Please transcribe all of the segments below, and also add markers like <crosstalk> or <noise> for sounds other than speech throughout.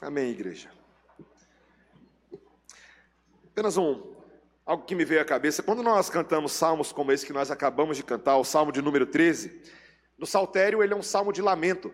Amém, igreja. Apenas um algo que me veio à cabeça. Quando nós cantamos salmos como esse que nós acabamos de cantar, o salmo de número 13, no saltério ele é um salmo de lamento.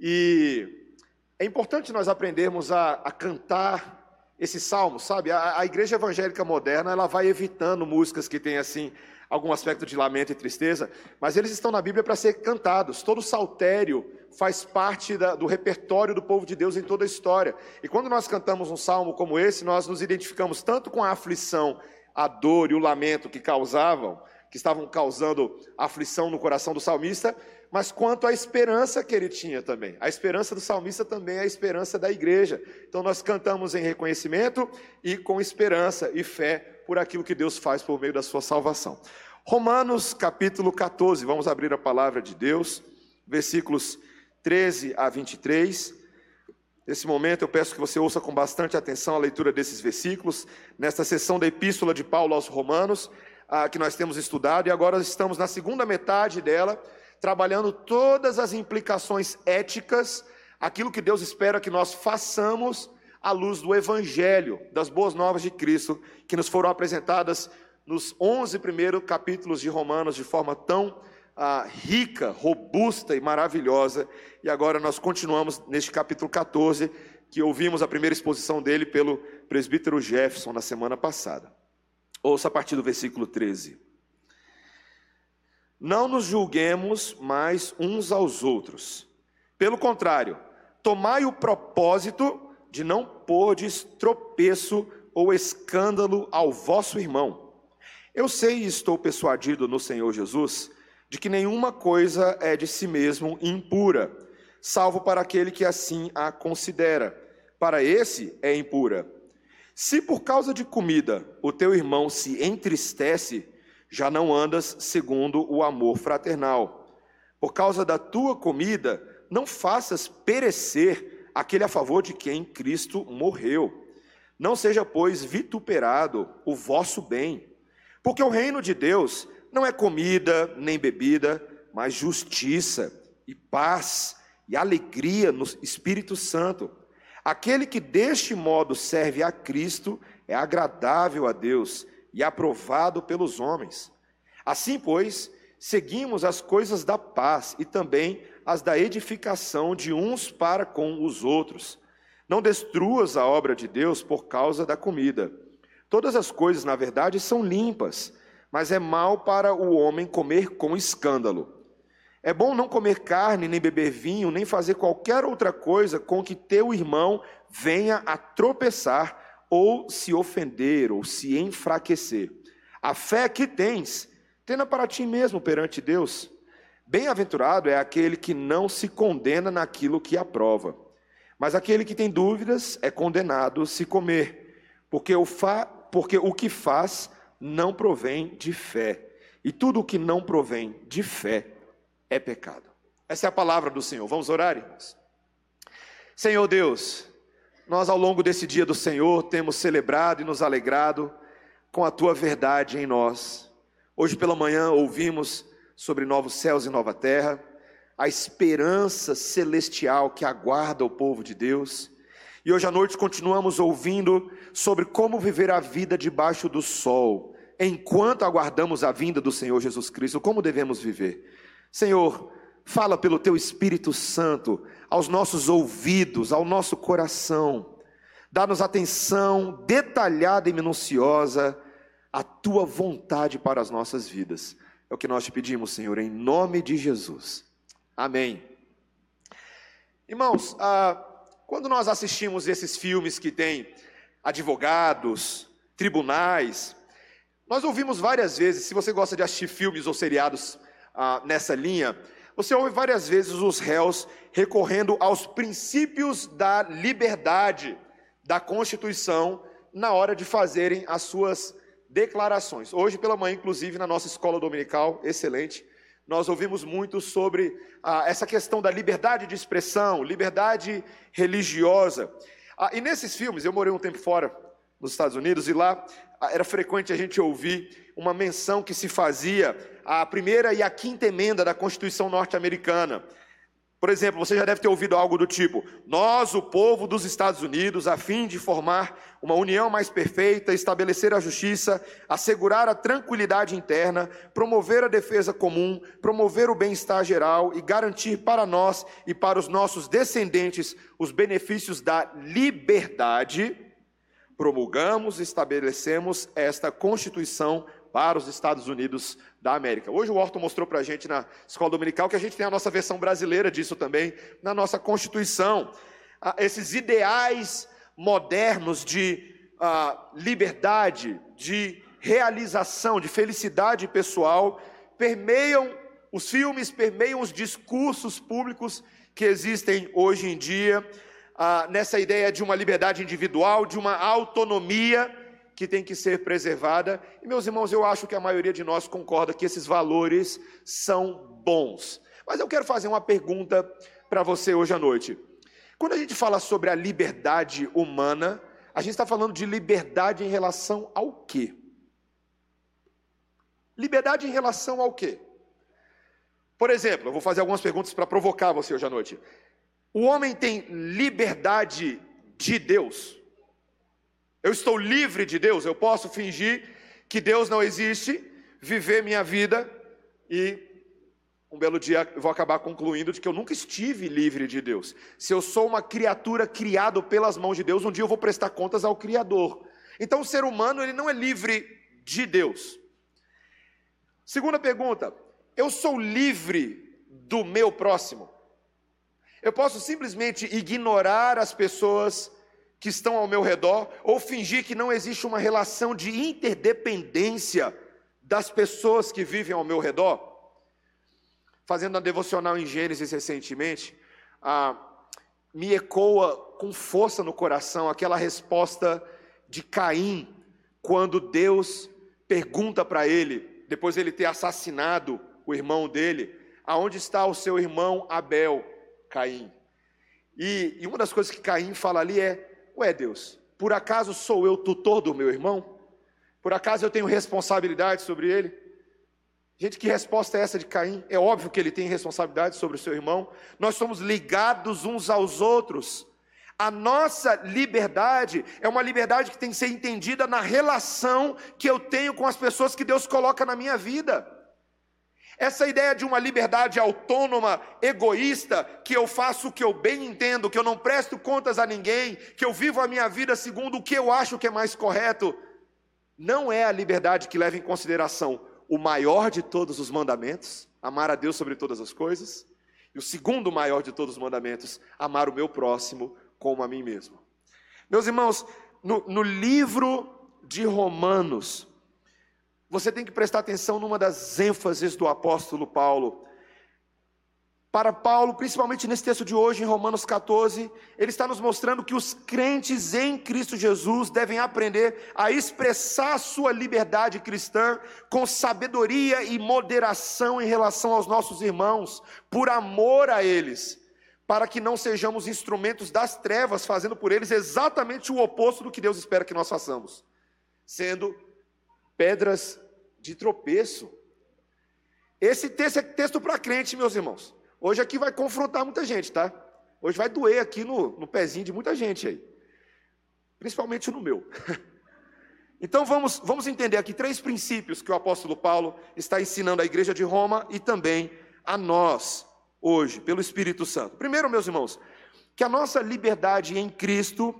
E é importante nós aprendermos a, a cantar esse salmo, sabe? A, a, igreja evangélica moderna ela vai evitando músicas que têm assim algum aspecto de lamento e tristeza, mas eles estão na Bíblia para ser cantados. Todo saltério faz parte da, do repertório do povo de Deus em toda a história. E quando nós cantamos um salmo como esse, nós nos identificamos tanto com a aflição, a dor e o lamento que causavam, que estavam causando aflição no coração do salmista, mas quanto à esperança que ele tinha também. A esperança do salmista também é a esperança da igreja. Então nós cantamos em reconhecimento e com esperança e fé por aquilo que Deus faz por meio da sua salvação. Romanos capítulo 14, vamos abrir a palavra de Deus, versículos 13 a 23. Nesse momento eu peço que você ouça com bastante atenção a leitura desses versículos, nesta sessão da epístola de Paulo aos Romanos, ah, que nós temos estudado, e agora estamos na segunda metade dela, trabalhando todas as implicações éticas, aquilo que Deus espera que nós façamos à luz do Evangelho, das boas novas de Cristo, que nos foram apresentadas nos 11 primeiros capítulos de Romanos de forma tão ah, rica, robusta e maravilhosa. E agora nós continuamos neste capítulo 14, que ouvimos a primeira exposição dele pelo presbítero Jefferson na semana passada. Ouça a partir do versículo 13. Não nos julguemos mais uns aos outros. Pelo contrário, tomai o propósito de não pôrdes tropeço ou escândalo ao vosso irmão. Eu sei e estou persuadido no Senhor Jesus de que nenhuma coisa é de si mesmo impura, salvo para aquele que assim a considera. Para esse é impura. Se por causa de comida o teu irmão se entristece, já não andas segundo o amor fraternal. Por causa da tua comida, não faças perecer aquele a favor de quem Cristo morreu. Não seja, pois, vituperado o vosso bem, porque o reino de Deus não é comida nem bebida, mas justiça e paz e alegria no Espírito Santo. Aquele que deste modo serve a Cristo é agradável a Deus e aprovado pelos homens. Assim, pois, seguimos as coisas da paz e também as da edificação de uns para com os outros. Não destruas a obra de Deus por causa da comida. Todas as coisas, na verdade, são limpas, mas é mal para o homem comer com escândalo. É bom não comer carne, nem beber vinho, nem fazer qualquer outra coisa com que teu irmão venha a tropeçar ou se ofender, ou se enfraquecer. A fé que tens, tena para ti mesmo perante Deus. Bem-aventurado é aquele que não se condena naquilo que aprova. Mas aquele que tem dúvidas é condenado se comer, porque o, fa... porque o que faz não provém de fé. E tudo o que não provém de fé é pecado. Essa é a palavra do Senhor. Vamos orar, irmãos? Senhor Deus, nós, ao longo desse dia do Senhor, temos celebrado e nos alegrado com a tua verdade em nós. Hoje pela manhã ouvimos sobre novos céus e nova terra, a esperança celestial que aguarda o povo de Deus. E hoje à noite continuamos ouvindo sobre como viver a vida debaixo do sol, enquanto aguardamos a vinda do Senhor Jesus Cristo, como devemos viver. Senhor, fala pelo teu Espírito Santo aos nossos ouvidos, ao nosso coração. Dá-nos atenção detalhada e minuciosa à tua vontade para as nossas vidas. É o que nós te pedimos, Senhor, em nome de Jesus. Amém. Irmãos, ah, quando nós assistimos esses filmes que têm advogados, tribunais, nós ouvimos várias vezes, se você gosta de assistir filmes ou seriados ah, nessa linha, você ouve várias vezes os réus recorrendo aos princípios da liberdade da Constituição na hora de fazerem as suas declarações. Hoje pela manhã, inclusive, na nossa escola dominical, excelente, nós ouvimos muito sobre ah, essa questão da liberdade de expressão, liberdade religiosa. Ah, e nesses filmes, eu morei um tempo fora nos Estados Unidos e lá ah, era frequente a gente ouvir uma menção que se fazia à primeira e à quinta emenda da Constituição norte-americana. Por exemplo, você já deve ter ouvido algo do tipo: Nós, o povo dos Estados Unidos, a fim de formar uma união mais perfeita, estabelecer a justiça, assegurar a tranquilidade interna, promover a defesa comum, promover o bem-estar geral e garantir para nós e para os nossos descendentes os benefícios da liberdade, promulgamos e estabelecemos esta Constituição para os Estados Unidos da América. Hoje o Orton mostrou para a gente na escola dominical que a gente tem a nossa versão brasileira disso também, na nossa Constituição. Ah, esses ideais modernos de ah, liberdade, de realização, de felicidade pessoal, permeiam os filmes, permeiam os discursos públicos que existem hoje em dia, ah, nessa ideia de uma liberdade individual, de uma autonomia que tem que ser preservada. E, meus irmãos, eu acho que a maioria de nós concorda que esses valores são bons. Mas eu quero fazer uma pergunta para você hoje à noite. Quando a gente fala sobre a liberdade humana, a gente está falando de liberdade em relação ao quê? Liberdade em relação ao quê? Por exemplo, eu vou fazer algumas perguntas para provocar você hoje à noite. O homem tem liberdade de Deus? Eu estou livre de Deus, eu posso fingir que Deus não existe, viver minha vida e um belo dia eu vou acabar concluindo de que eu nunca estive livre de Deus. Se eu sou uma criatura criada pelas mãos de Deus, um dia eu vou prestar contas ao Criador. Então o ser humano ele não é livre de Deus. Segunda pergunta: eu sou livre do meu próximo? Eu posso simplesmente ignorar as pessoas que estão ao meu redor, ou fingir que não existe uma relação de interdependência das pessoas que vivem ao meu redor. Fazendo uma devocional em Gênesis recentemente, ah, me ecoa com força no coração aquela resposta de Caim, quando Deus pergunta para ele, depois de ele ter assassinado o irmão dele, aonde está o seu irmão Abel, Caim? E, e uma das coisas que Caim fala ali é: Ué, Deus, por acaso sou eu tutor do meu irmão? Por acaso eu tenho responsabilidade sobre ele? Gente, que resposta é essa de Caim? É óbvio que ele tem responsabilidade sobre o seu irmão. Nós somos ligados uns aos outros. A nossa liberdade é uma liberdade que tem que ser entendida na relação que eu tenho com as pessoas que Deus coloca na minha vida. Essa ideia de uma liberdade autônoma, egoísta, que eu faço o que eu bem entendo, que eu não presto contas a ninguém, que eu vivo a minha vida segundo o que eu acho que é mais correto, não é a liberdade que leva em consideração o maior de todos os mandamentos, amar a Deus sobre todas as coisas, e o segundo maior de todos os mandamentos, amar o meu próximo como a mim mesmo. Meus irmãos, no, no livro de Romanos, você tem que prestar atenção numa das ênfases do apóstolo Paulo. Para Paulo, principalmente nesse texto de hoje, em Romanos 14, ele está nos mostrando que os crentes em Cristo Jesus devem aprender a expressar sua liberdade cristã com sabedoria e moderação em relação aos nossos irmãos, por amor a eles, para que não sejamos instrumentos das trevas, fazendo por eles exatamente o oposto do que Deus espera que nós façamos, sendo pedras de tropeço. Esse texto é texto para crente, meus irmãos. Hoje aqui vai confrontar muita gente, tá? Hoje vai doer aqui no, no pezinho de muita gente aí. Principalmente no meu. <laughs> Então vamos, vamos entender aqui três princípios que o apóstolo Paulo está ensinando à igreja de Roma e também a nós, hoje, pelo Espírito Santo. Primeiro, meus irmãos, que a nossa liberdade em Cristo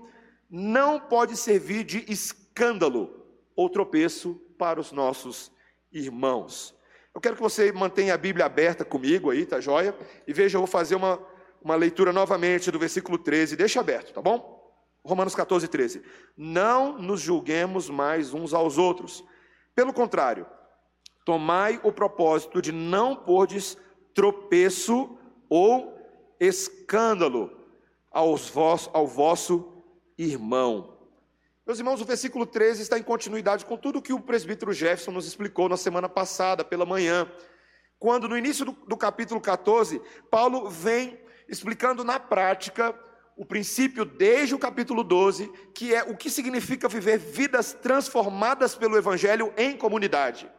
não pode servir de escândalo ou tropeço para os nossos irmãos. Eu quero que você mantenha a Bíblia aberta comigo aí, tá joia? E veja, eu vou fazer uma, uma leitura novamente do versículo 13. Deixa aberto, tá bom? Romanos 14, 13. Não nos julguemos mais uns aos outros. Pelo contrário, tomai o propósito de não pordes tropeço ou escândalo aos vos, ao vosso irmão. Meus irmãos, o versículo 13 está em continuidade com tudo que o presbítero Jefferson nos explicou na semana passada, pela manhã. Quando, no início do, do capítulo 14, Paulo vem explicando na prática o princípio desde o capítulo 12, que é o que significa viver vidas transformadas pelo Evangelho em comunidade.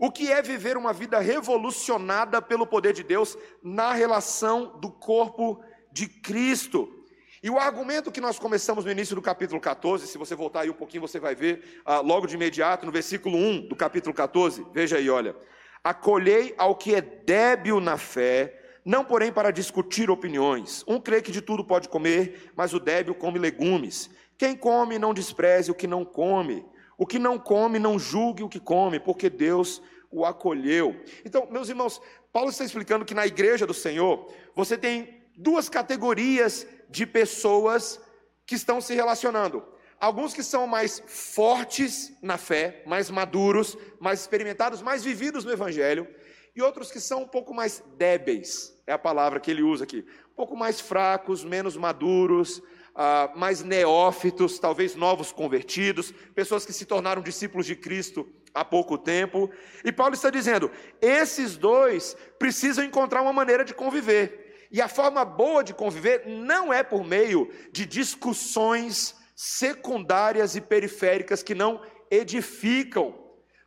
O que é viver uma vida revolucionada pelo poder de Deus na relação do corpo de Cristo? E o argumento que nós começamos no início do capítulo 14, se você voltar aí um pouquinho, você vai ver ah, logo de imediato, no versículo 1 do capítulo 14, veja aí, olha. Acolhei ao que é débil na fé, não porém para discutir opiniões. Um crê que de tudo pode comer, mas o débil come legumes. Quem come não despreze o que não come. O que não come não julgue o que come, porque Deus o acolheu. Então, meus irmãos, Paulo está explicando que na igreja do Senhor, você tem duas categorias de pessoas que estão se relacionando. Alguns que são mais fortes na fé, mais maduros, mais experimentados, mais vividos no Evangelho, e outros que são um pouco mais débeis, é a palavra que ele usa aqui, um pouco mais fracos, menos maduros, ah, mais neófitos, talvez novos convertidos, pessoas que se tornaram discípulos de Cristo há pouco tempo. E Paulo está dizendo: esses dois precisam encontrar uma maneira de conviver. E a forma boa de conviver não é por meio de discussões secundárias e periféricas que não edificam.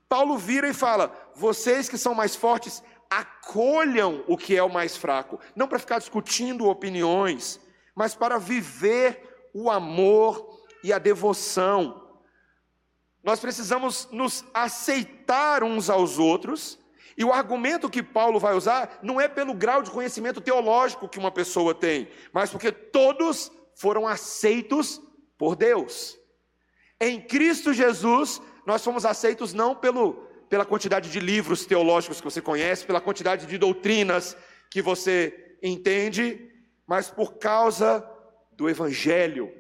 Paulo vira e fala: vocês que são mais fortes, acolham o que é o mais fraco, não para ficar discutindo opiniões, mas para viver o amor e a devoção. Nós precisamos nos aceitar uns aos outros, e o argumento que Paulo vai usar não é pelo grau de conhecimento teológico que uma pessoa tem, mas porque todos foram aceitos por Deus. Em Cristo Jesus, nós fomos aceitos não pelo, pela quantidade de livros teológicos que você conhece, pela quantidade de doutrinas que você entende, mas por causa do Evangelho,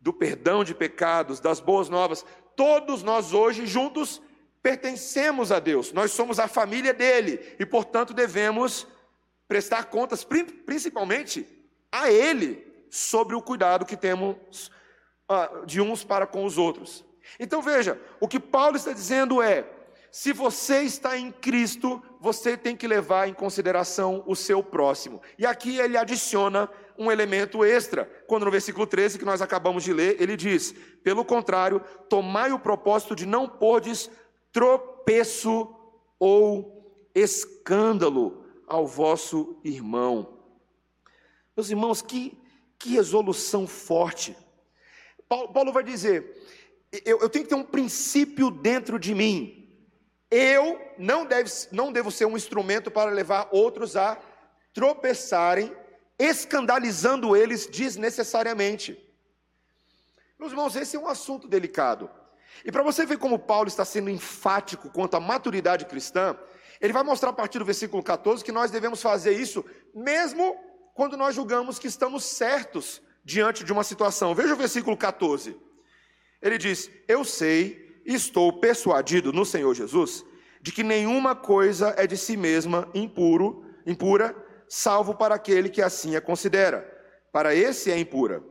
do perdão de pecados, das boas novas. Todos nós hoje juntos pertencemos a Deus, nós somos a família dele e, portanto, devemos prestar contas, principalmente a Ele, sobre o cuidado que temos ah, de uns para com os outros. Então veja, o que Paulo está dizendo é: se você está em Cristo, você tem que levar em consideração o seu próximo. E aqui ele adiciona um elemento extra, quando no versículo 13 que nós acabamos de ler, ele diz: pelo contrário, tomai o propósito de não podes tropeço ou escândalo ao vosso irmão. Meus irmãos, que, que resolução forte. Paulo vai dizer: eu, eu tenho que ter um princípio dentro de mim. Eu não, deve, não devo ser um instrumento para levar outros a tropeçarem, escandalizando eles desnecessariamente. Meus irmãos, esse é um assunto delicado. E para você ver como Paulo está sendo enfático quanto à maturidade cristã, ele vai mostrar a partir do versículo 14 que nós devemos fazer isso mesmo quando nós julgamos que estamos certos diante de uma situação. Veja o versículo 14. Ele diz: Eu sei e estou persuadido no Senhor Jesus de que nenhuma coisa é de si mesma impuro, impura, salvo para aquele que assim a considera. Para esse é impura.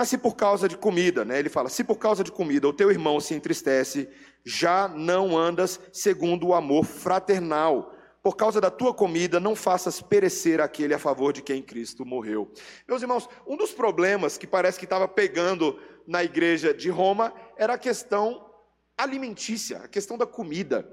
Mas se por causa de comida, né, ele fala, se por causa de comida o teu irmão se entristece, já não andas segundo o amor fraternal por causa da tua comida, não faças perecer aquele a favor de quem Cristo morreu. Meus irmãos, um dos problemas que parece que estava pegando na igreja de Roma era a questão alimentícia, a questão da comida.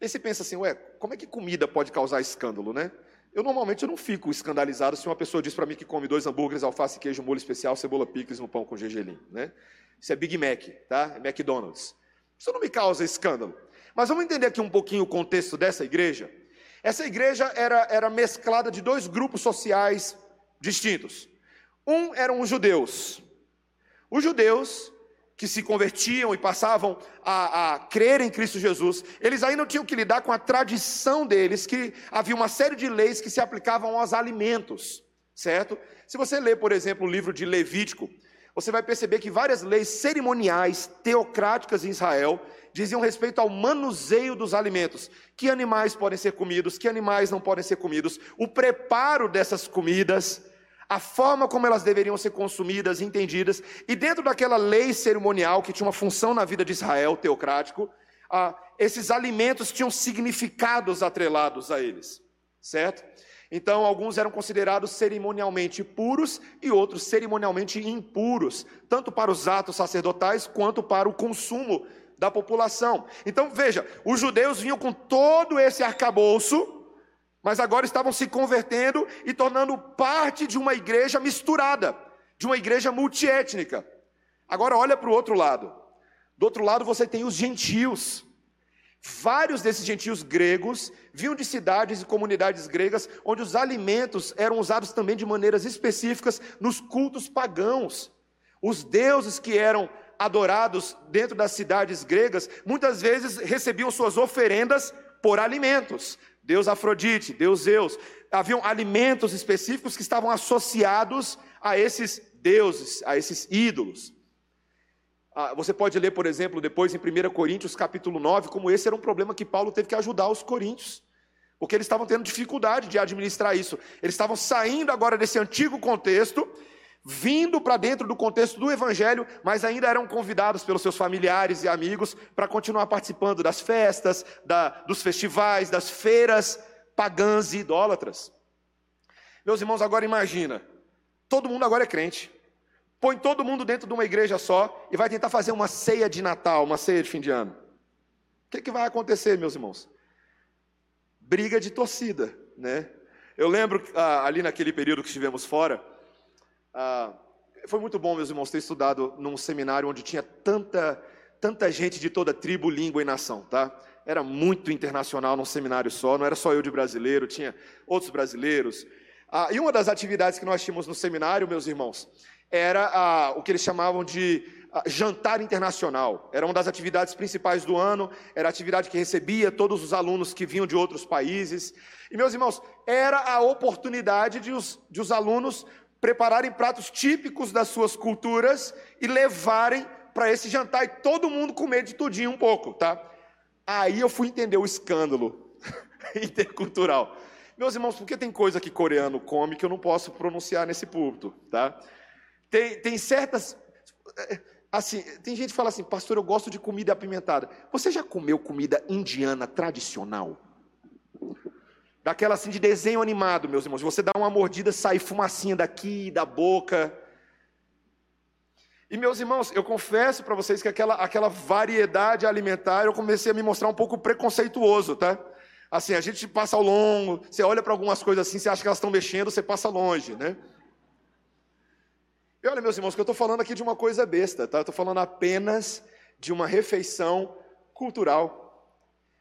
E você pensa assim, ué, como é que comida pode causar escândalo, né? Eu normalmente eu não fico escandalizado se uma pessoa diz para mim que come dois hambúrgueres, alface, queijo, molho especial, cebola picles no pão com gergelim, né? Isso é Big Mac, tá? É McDonald's. Isso não me causa escândalo. Mas vamos entender aqui um pouquinho o contexto dessa igreja. Essa igreja era, era mesclada de dois grupos sociais distintos. Um eram os judeus. Os judeus que se convertiam e passavam a, a, crer em Cristo Jesus, eles ainda tinham que lidar com a tradição deles, que havia uma série de leis que se aplicavam aos alimentos, certo? Se você ler, por exemplo, o livro de Levítico, você vai perceber que várias leis cerimoniais, teocráticas em Israel, diziam respeito ao manuseio dos alimentos. Que animais podem ser comidos, que animais não podem ser comidos, o preparo dessas comidas, a forma como elas deveriam ser consumidas, entendidas, e dentro daquela lei cerimonial que tinha uma função na vida de Israel, teocrático, ah, esses alimentos tinham significados atrelados a eles, certo? Então, alguns eram considerados cerimonialmente puros e outros cerimonialmente impuros, tanto para os atos sacerdotais quanto para o consumo da população. Então veja, os judeus vinham com todo esse arcabouço, mas agora estavam se convertendo e tornando parte de uma igreja misturada, de uma igreja multiétnica. Agora olha para o outro lado. Do outro lado você tem os gentios. Vários desses gentios gregos vinham de cidades e comunidades gregas onde os alimentos eram usados também de maneiras específicas nos cultos pagãos. Os deuses que eram adorados dentro das cidades gregas muitas vezes recebiam suas oferendas por alimentos. Deus Afrodite, Deus Zeus. Haviam alimentos específicos que estavam associados a esses deuses, a esses ídolos. Ah, você pode ler, por exemplo, depois em 1 Coríntios capítulo 9, como esse era um problema que Paulo teve que ajudar os coríntios. Porque eles estavam tendo dificuldade de administrar isso. Eles estavam saindo agora desse antigo contexto, vindo para dentro do contexto do evangelho, mas ainda eram convidados pelos seus familiares e amigos para continuar participando das festas, da, dos festivais, das feiras pagãs e idólatras. Meus irmãos, agora imagina, todo mundo agora é crente põe todo mundo dentro de uma igreja só e vai tentar fazer uma ceia de Natal, uma ceia de fim de ano. O que, que vai acontecer, meus irmãos? Briga de torcida, né? Eu lembro ah, ali naquele período que estivemos fora, ah, foi muito bom, meus irmãos, ter estudado num seminário onde tinha tanta, tanta gente de toda tribo, língua e nação, tá? Era muito internacional num seminário só, não era só eu de brasileiro, tinha outros brasileiros. Ah, e uma das atividades que nós tínhamos no seminário, meus irmãos, era ah, o que eles chamavam de ah, jantar internacional. Era uma das atividades principais do ano, era a atividade que recebia todos os alunos que vinham de outros países. E, meus irmãos, era a oportunidade de os, de os alunos prepararem pratos típicos das suas culturas e levarem para esse jantar e todo mundo comer de tudinho um pouco, tá? Aí eu fui entender o escândalo <laughs> intercultural. Meus irmãos, por que tem coisa que coreano come que eu não posso pronunciar nesse púlpito, tá? Tem, tem certas. Assim, tem gente que fala assim, pastor, eu gosto de comida apimentada. Você já comeu comida indiana tradicional? Daquela assim de desenho animado, meus irmãos. Você dá uma mordida, sai fumacinha daqui, da boca. E meus irmãos, eu confesso para vocês que aquela, aquela variedade alimentar, eu comecei a me mostrar um pouco preconceituoso, tá? Assim, a gente passa ao longo, você olha para algumas coisas assim, você acha que elas estão mexendo, você passa longe, né? E olha, meus irmãos, que eu estou falando aqui de uma coisa besta, tá? Eu estou falando apenas de uma refeição cultural.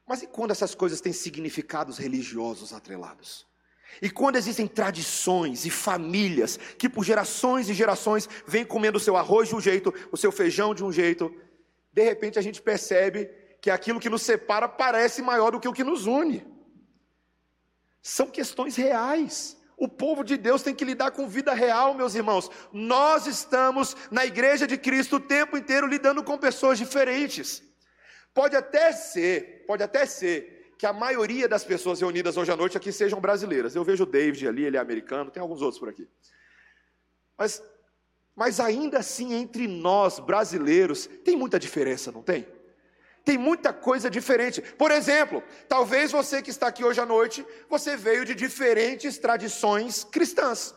Mas e quando essas coisas têm significados religiosos atrelados? E quando existem tradições e famílias que por gerações e gerações vêm comendo o seu arroz de um jeito, o seu feijão de um jeito, de repente a gente percebe que aquilo que nos separa parece maior do que o que nos une. São questões reais. O povo de Deus tem que lidar com vida real, meus irmãos. Nós estamos na igreja de Cristo o tempo inteiro lidando com pessoas diferentes. Pode até ser, pode até ser que a maioria das pessoas reunidas hoje à noite aqui sejam brasileiras. Eu vejo o David ali, ele é americano, tem alguns outros por aqui. Mas, mas ainda assim, entre nós brasileiros, tem muita diferença, não tem? tem muita coisa diferente. Por exemplo, talvez você que está aqui hoje à noite, você veio de diferentes tradições cristãs.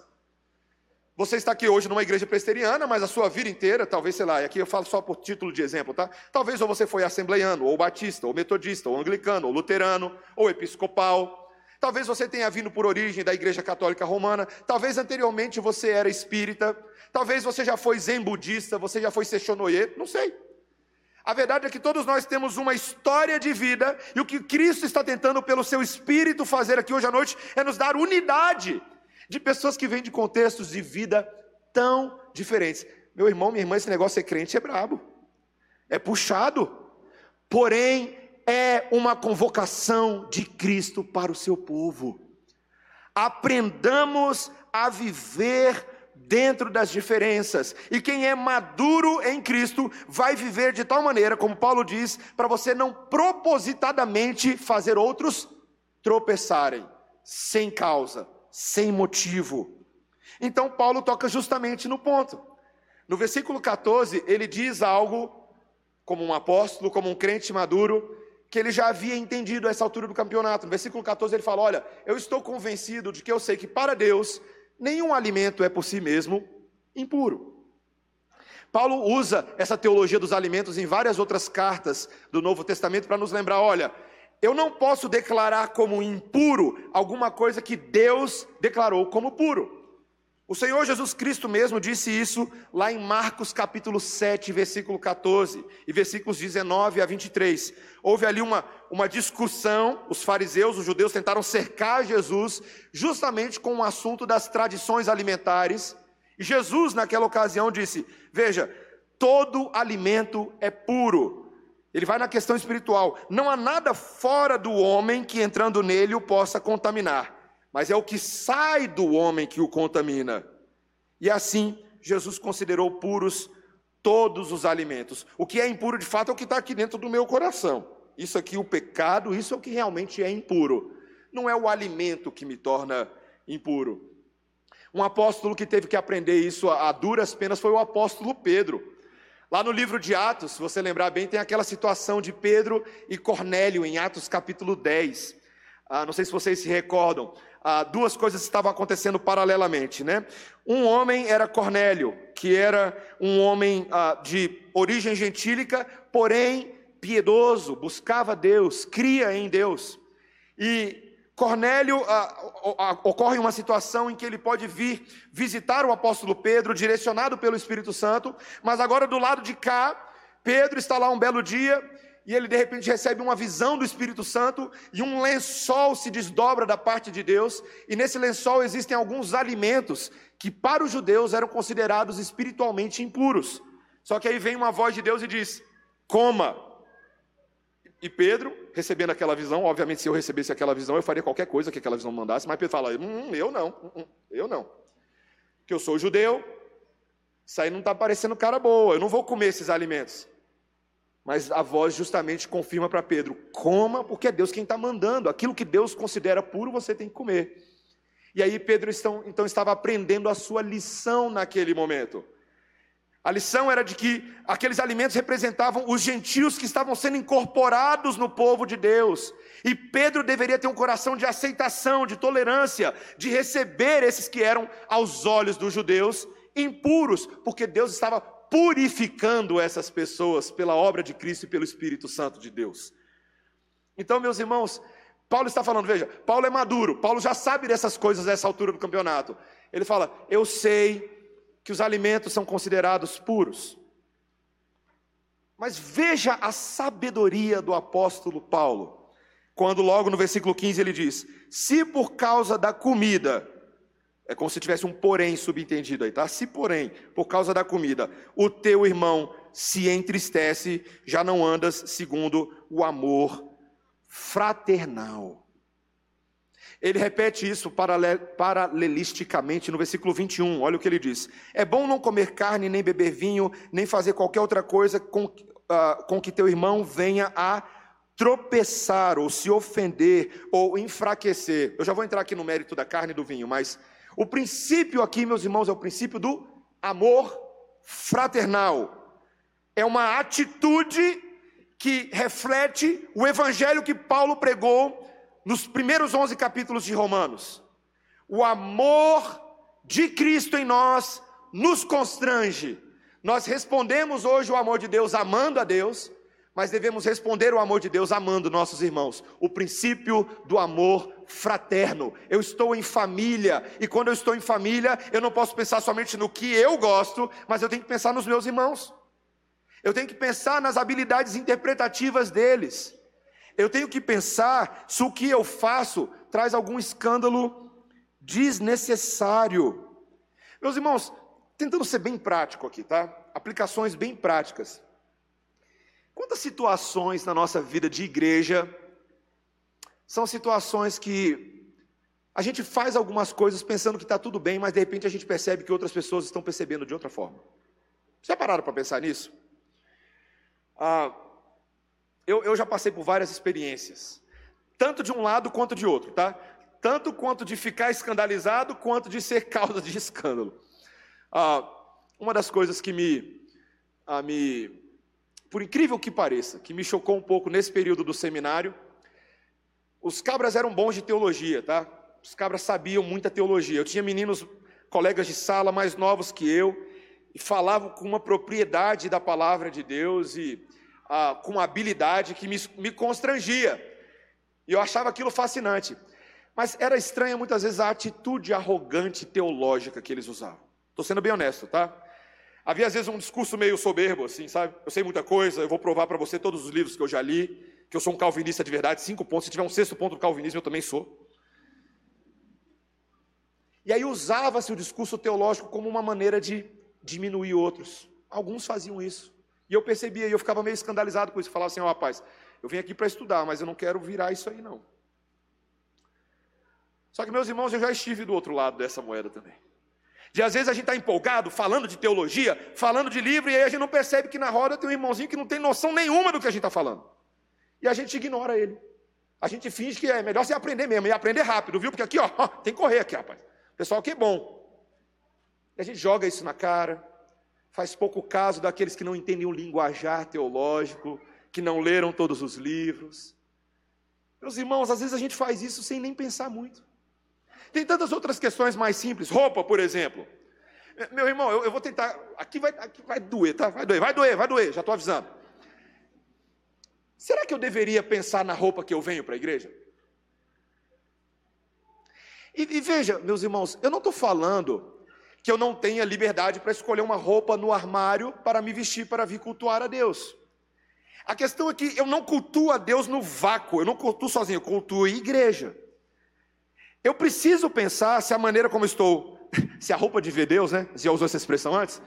Você está aqui hoje numa igreja presteriana, mas a sua vida inteira, talvez, sei lá, e aqui eu falo só por título de exemplo, tá? Talvez ou você foi assembleiano, ou batista, ou metodista, ou anglicano, ou luterano, ou episcopal. Talvez você tenha vindo por origem da igreja católica romana. Talvez anteriormente você era espírita. Talvez você já foi zen budista, você já foi seixonoye, não sei. A verdade é que todos nós temos uma história de vida, e o que Cristo está tentando, pelo seu Espírito, fazer aqui hoje à noite é nos dar unidade de pessoas que vêm de contextos de vida tão diferentes. Meu irmão, minha irmã, esse negócio ser crente é brabo, é puxado, porém é uma convocação de Cristo para o seu povo. Aprendamos a viver dentro das diferenças. E quem é maduro em Cristo vai viver de tal maneira, como Paulo diz, para você não propositadamente fazer outros tropeçarem, sem causa, sem motivo. Então Paulo toca justamente no ponto. No versículo 14, ele diz algo como um apóstolo, como um crente maduro, que ele já havia entendido a essa altura do campeonato. No versículo 14 ele fala: Olha, eu estou convencido de que eu sei que para Deus nenhum alimento é por si mesmo impuro. Paulo usa essa teologia dos alimentos em várias outras cartas do Novo Testamento para nos lembrar: olha, eu não posso declarar como impuro alguma coisa que Deus declarou como puro. O Senhor Jesus Cristo mesmo disse isso lá em Marcos capítulo 7, versículo 14 e versículos 19 a 23. Houve ali uma, uma discussão, os fariseus, os judeus tentaram cercar Jesus justamente com o assunto das tradições alimentares. E Jesus, naquela ocasião, disse: Veja, todo alimento é puro. Ele vai na questão espiritual. Não há nada fora do homem que entrando nele o possa contaminar mas é o que sai do homem que o contamina. E assim, Jesus considerou puros todos os alimentos. O que é impuro de fato é o que está aqui dentro do meu coração. Isso aqui, o pecado, isso é o que realmente é impuro. Não é o alimento que me torna impuro. Um apóstolo que teve que aprender isso a, duras penas foi o apóstolo Pedro. Lá no livro de Atos, se você lembrar bem, tem aquela situação de Pedro e Cornélio, em Atos capítulo 10. Ah, não sei se vocês se recordam ah, duas coisas estavam acontecendo paralelamente, né? Um homem era Cornélio, que era um homem ah, de origem gentílica, porém piedoso, buscava Deus, cria em Deus. E Cornélio ah, ocorre uma situação em que ele pode vir visitar o apóstolo Pedro, direcionado pelo Espírito Santo, mas agora do lado de cá, Pedro está lá um belo dia e ele de repente recebe uma visão do Espírito Santo e um lençol se desdobra da parte de Deus, e nesse lençol existem alguns alimentos que para os judeus eram considerados espiritualmente impuros. Só que aí vem uma voz de Deus e diz: "Coma". E Pedro, recebendo aquela visão, obviamente se eu recebesse aquela visão, eu faria qualquer coisa que aquela visão mandasse, mas Pedro fala: hum, "Eu não, hum, hum, eu não". Que eu sou judeu, isso aí não está parecendo cara boa, eu não vou comer esses alimentos. Mas a voz justamente confirma para Pedro: coma, porque é Deus quem está mandando. Aquilo que Deus considera puro, você tem que comer. E aí Pedro então, então estava aprendendo a sua lição naquele momento. A lição era de que aqueles alimentos representavam os gentios que estavam sendo incorporados no povo de Deus. E Pedro deveria ter um coração de aceitação, de tolerância, de receber esses que eram, aos olhos dos judeus, impuros, porque Deus estava purificando essas pessoas pela obra de Cristo e pelo Espírito Santo de Deus. Então, meus irmãos, Paulo está falando, veja, Paulo é maduro, Paulo já sabe dessas coisas nessa altura do campeonato. Ele fala: Eu sei que os alimentos são considerados puros. Mas veja a sabedoria do apóstolo Paulo, quando logo no versículo 15 ele diz: Se por causa da comida é como se tivesse um porém subentendido aí, tá? Se porém, por causa da comida, o teu irmão se entristece, já não andas segundo o amor fraternal. Ele repete isso paralelisticamente no versículo 21, olha o que ele diz: É bom não comer carne, nem beber vinho, nem fazer qualquer outra coisa com, uh, com que teu irmão venha a tropeçar, ou se ofender, ou enfraquecer. Eu já vou entrar aqui no mérito da carne e do vinho, mas o princípio aqui, meus irmãos, é o princípio do amor fraternal. É uma atitude que reflete o evangelho que Paulo pregou nos primeiros 11 capítulos de Romanos. O amor de Cristo em nós nos constrange. Nós respondemos hoje o amor de Deus amando a Deus, mas devemos responder o amor de Deus amando nossos irmãos. O princípio do amor fraterno. Eu estou em família, e quando eu estou em família, eu não posso pensar somente no que eu gosto, mas eu tenho que pensar nos meus irmãos. Eu tenho que pensar nas habilidades interpretativas deles. Eu tenho que pensar se o que eu faço traz algum escândalo desnecessário. Meus irmãos, tentando ser bem prático aqui, tá? Aplicações bem práticas. Quantas situações na nossa vida de igreja são situações que a gente faz algumas coisas pensando que está tudo bem, mas de repente a gente percebe que outras pessoas estão percebendo de outra forma. Já pararam para pensar nisso? Ah, eu, eu já passei por várias experiências, tanto de um lado quanto de outro, tá? Tanto quanto de ficar escandalizado, quanto de ser <laughs> causa de escândalo. Ah, uma das coisas que me, ah, me por incrível que pareça, que me chocou um pouco nesse período do seminário, os cabras eram bons de teologia, tá? Os cabras sabiam muita teologia. Eu tinha meninos, colegas de sala mais novos que eu, e falavam com uma propriedade da palavra de Deus e ah, com uma habilidade que me, me constrangia. E eu achava aquilo fascinante. Mas era estranha muitas vezes a atitude arrogante teológica que eles usavam. Estou sendo bem honesto, tá? Havia às vezes um discurso meio soberbo, assim, sabe? Eu sei muita coisa, eu vou provar para você todos os livros que eu já li, que eu sou um calvinista de verdade, cinco pontos. Se tiver um sexto ponto do calvinismo, eu também sou. E aí usava-se o discurso teológico como uma maneira de diminuir outros. Alguns faziam isso. E eu percebia, e eu ficava meio escandalizado com isso. Eu falava assim, ó oh, rapaz, eu vim aqui para estudar, mas eu não quero virar isso aí não. Só que, meus irmãos, eu já estive do outro lado dessa moeda também. De às vezes a gente está empolgado, falando de teologia, falando de livro, e aí a gente não percebe que na roda tem um irmãozinho que não tem noção nenhuma do que a gente está falando. E a gente ignora ele. A gente finge que é melhor você aprender mesmo, e aprender rápido, viu? Porque aqui, ó, <laughs> tem que correr aqui, rapaz. Pessoal, que bom. E a gente joga isso na cara, faz pouco caso daqueles que não entendem o linguajar teológico, que não leram todos os livros. Meus irmãos, às vezes a gente faz isso sem nem pensar muito. Tem tantas outras questões mais simples. Roupa, por exemplo. Meu irmão, eu, eu vou tentar. Aqui vai, aqui vai doer, tá? Vai doer, vai doer, vai doer, já estou avisando. Será que eu deveria pensar na roupa que eu venho para a igreja? E, e, veja, meus irmãos, eu não estou falando que eu não tenha liberdade para escolher uma roupa no armário para me vestir para vir cultuar a Deus. A questão é que eu não cultuo a Deus no vácuo, eu não cultuo sozinho, eu cultuo a igreja. Eu preciso pensar se a maneira como estou, <laughs> se a roupa de ver Deus, né? Já usou essa expressão antes?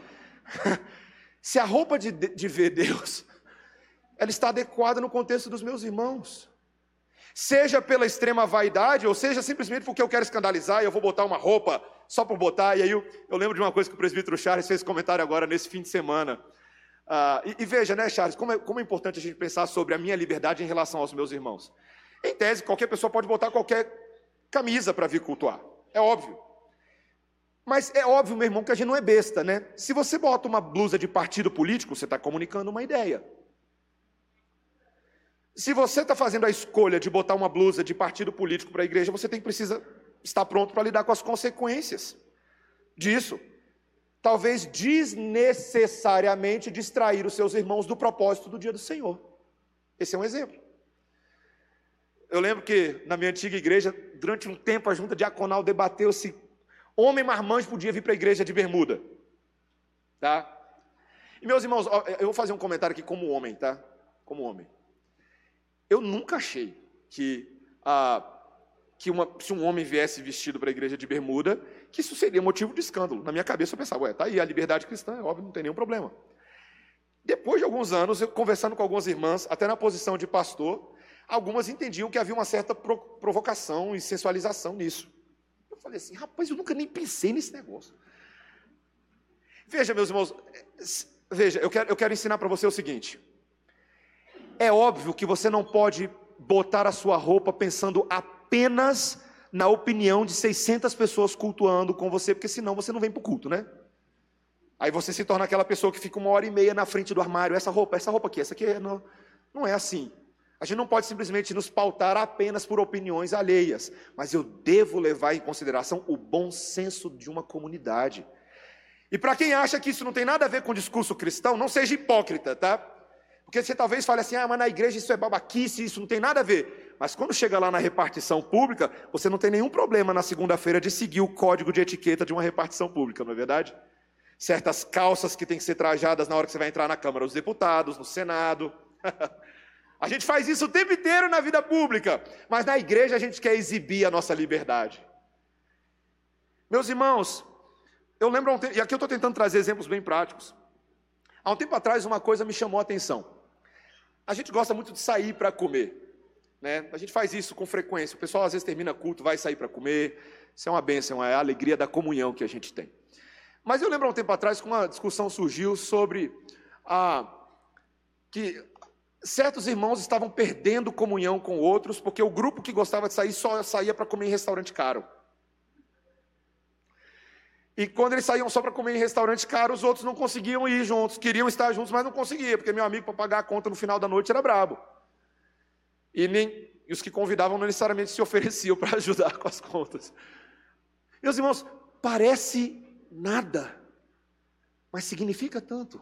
<laughs> se a roupa de, de ver Deus, ela está adequada no contexto dos meus irmãos. Seja pela extrema vaidade, ou seja simplesmente porque eu quero escandalizar e eu vou botar uma roupa só por botar. E aí eu, eu lembro de uma coisa que o presbítero Charles fez comentário agora nesse fim de semana. Uh, e, e, veja, né, Charles, como é, como é importante a gente pensar sobre a minha liberdade em relação aos meus irmãos. Em tese, qualquer pessoa pode botar qualquer camisa para vir cultuar. É óbvio. Mas é óbvio, meu irmão, que a gente não é besta, né? Se você bota uma blusa de partido político, você está comunicando uma ideia. Se você está fazendo a escolha de botar uma blusa de partido político para a igreja, você tem que precisa estar pronto para lidar com as consequências disso. Talvez desnecessariamente distrair os seus irmãos do propósito do dia do Senhor. Esse é um exemplo. Eu lembro que na minha antiga igreja, durante um tempo, a junta diaconal debateu se homem marmanjo podia vir para a igreja de bermuda. Tá? E meus irmãos, eu vou fazer um comentário aqui como homem, tá? Como homem. Eu nunca achei que, ah, que uma, se um homem viesse vestido para a igreja de bermuda, que isso seria motivo de escândalo. Na minha cabeça eu pensava, ué, tá aí a liberdade cristã, é óbvio, não tem nenhum problema. Depois de alguns anos, eu conversando com algumas irmãs, até na posição de pastor, algumas entendiam que havia uma certa provocação e sensualização nisso. Eu falei assim, rapaz, eu nunca nem pensei nesse negócio. Veja, meus irmãos, veja, eu quero, eu quero ensinar para você o seguinte: é óbvio que você não pode botar a sua roupa pensando apenas na opinião de 600 pessoas cultuando com você, porque senão você não vem para o culto, né? Aí você se torna aquela pessoa que fica uma hora e meia na frente do armário. Essa roupa, essa roupa aqui, essa aqui não, não é assim. A gente não pode simplesmente nos pautar apenas por opiniões alheias, mas eu devo levar em consideração o bom senso de uma comunidade. E para quem acha que isso não tem nada a ver com o discurso cristão, não seja hipócrita, tá? Porque você talvez fale assim, ah, mas na igreja isso é babaquice, isso não tem nada a ver. Mas quando chega lá na repartição pública, você não tem nenhum problema na segunda-feira de seguir o código de etiqueta de uma repartição pública, não é verdade? Certas calças que têm que ser trajadas na hora que você vai entrar na Câmara dos Deputados, no Senado. <laughs> a gente faz isso o tempo inteiro na vida pública, mas na igreja a gente quer exibir a nossa liberdade. Meus irmãos, eu lembro, e aqui eu estou tentando trazer exemplos bem práticos. Há um tempo atrás, uma coisa me chamou a atenção. A gente gosta muito de sair para comer. Né? A gente faz isso com frequência. O pessoal às vezes termina culto, vai sair para comer. Isso é uma bênção, é a alegria da comunhão que a gente tem. Mas eu lembro há um tempo atrás que uma discussão surgiu sobre a, que certos irmãos estavam perdendo comunhão com outros porque o grupo que gostava de sair só saía para comer em restaurante caro. E quando eles saíam só para comer em restaurante caro, os outros não conseguiam ir juntos, queriam estar juntos, mas não conseguiam, porque meu amigo para pagar a conta no final da noite era brabo. E, nem, e os que convidavam não necessariamente se ofereciam <laughs> para ajudar com as contas. Meus irmãos, parece nada. mas significa tanto.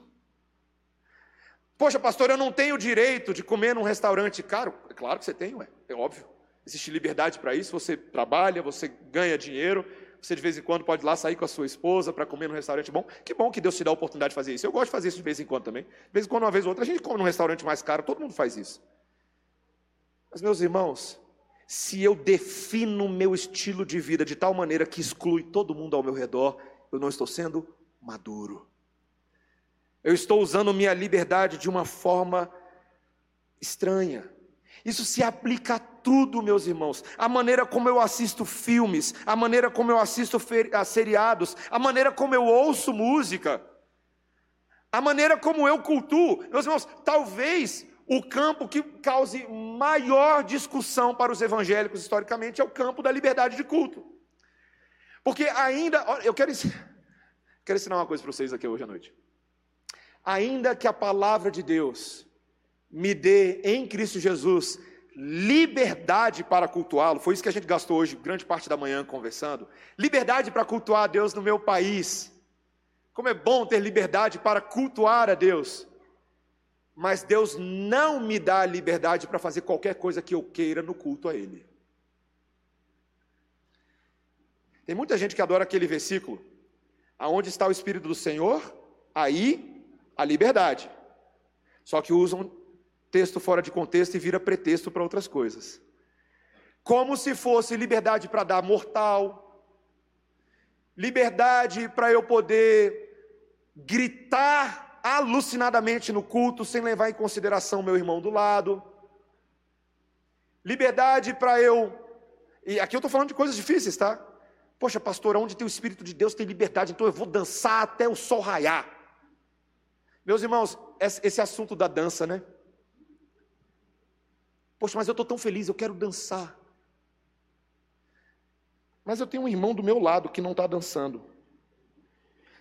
Poxa, pastor, eu não tenho direito de comer num restaurante caro. É claro que você tem, ué, é óbvio. Existe liberdade para isso, você trabalha, você ganha dinheiro, você de vez em quando pode ir lá sair com a sua esposa para comer num restaurante bom. Que bom que Deus te dá a oportunidade de fazer isso. Eu gosto de fazer isso de vez em quando também. De vez em quando, uma vez ou outra, a gente come num restaurante mais caro, todo mundo faz isso. Mas, meus irmãos, se eu defino o meu estilo de vida de tal maneira que exclui todo mundo ao meu redor, eu não estou sendo maduro. Eu estou usando minha liberdade de uma forma estranha. Isso se aplica a tudo, meus irmãos. A maneira como eu assisto filmes, a maneira como eu assisto a seriados, a maneira como eu ouço música, a maneira como eu cultuo. Meus irmãos, talvez o campo que cause maior discussão para os evangélicos historicamente é o campo da liberdade de culto. Porque ainda, eu quero, quero ensinar uma coisa para vocês aqui hoje à noite. Ainda que a palavra de Deus me dê em Cristo Jesus liberdade para cultuá-lo. Foi isso que a gente gastou hoje, grande parte da manhã, conversando. Liberdade para cultuar a Deus no meu país. Como é bom ter liberdade para cultuar a Deus. Mas Deus não me dá liberdade para fazer qualquer coisa que eu queira no culto a Ele. Tem muita gente que adora aquele versículo. Aonde está o Espírito do Senhor? Aí a liberdade. Só que usam texto fora de contexto e vira pretexto para outras coisas. Como se fosse liberdade para dar mortal, liberdade para eu poder gritar alucinadamente no culto sem levar em consideração meu irmão do lado, liberdade para eu. E aqui eu estou falando de coisas difíceis, tá? Poxa, pastor, onde tem o Espírito de Deus tem liberdade, então eu vou dançar até o sol raiar. Meus irmãos, esse assunto da dança, né? Poxa, mas eu estou tão feliz, eu quero dançar. Mas eu tenho um irmão do meu lado que não está dançando.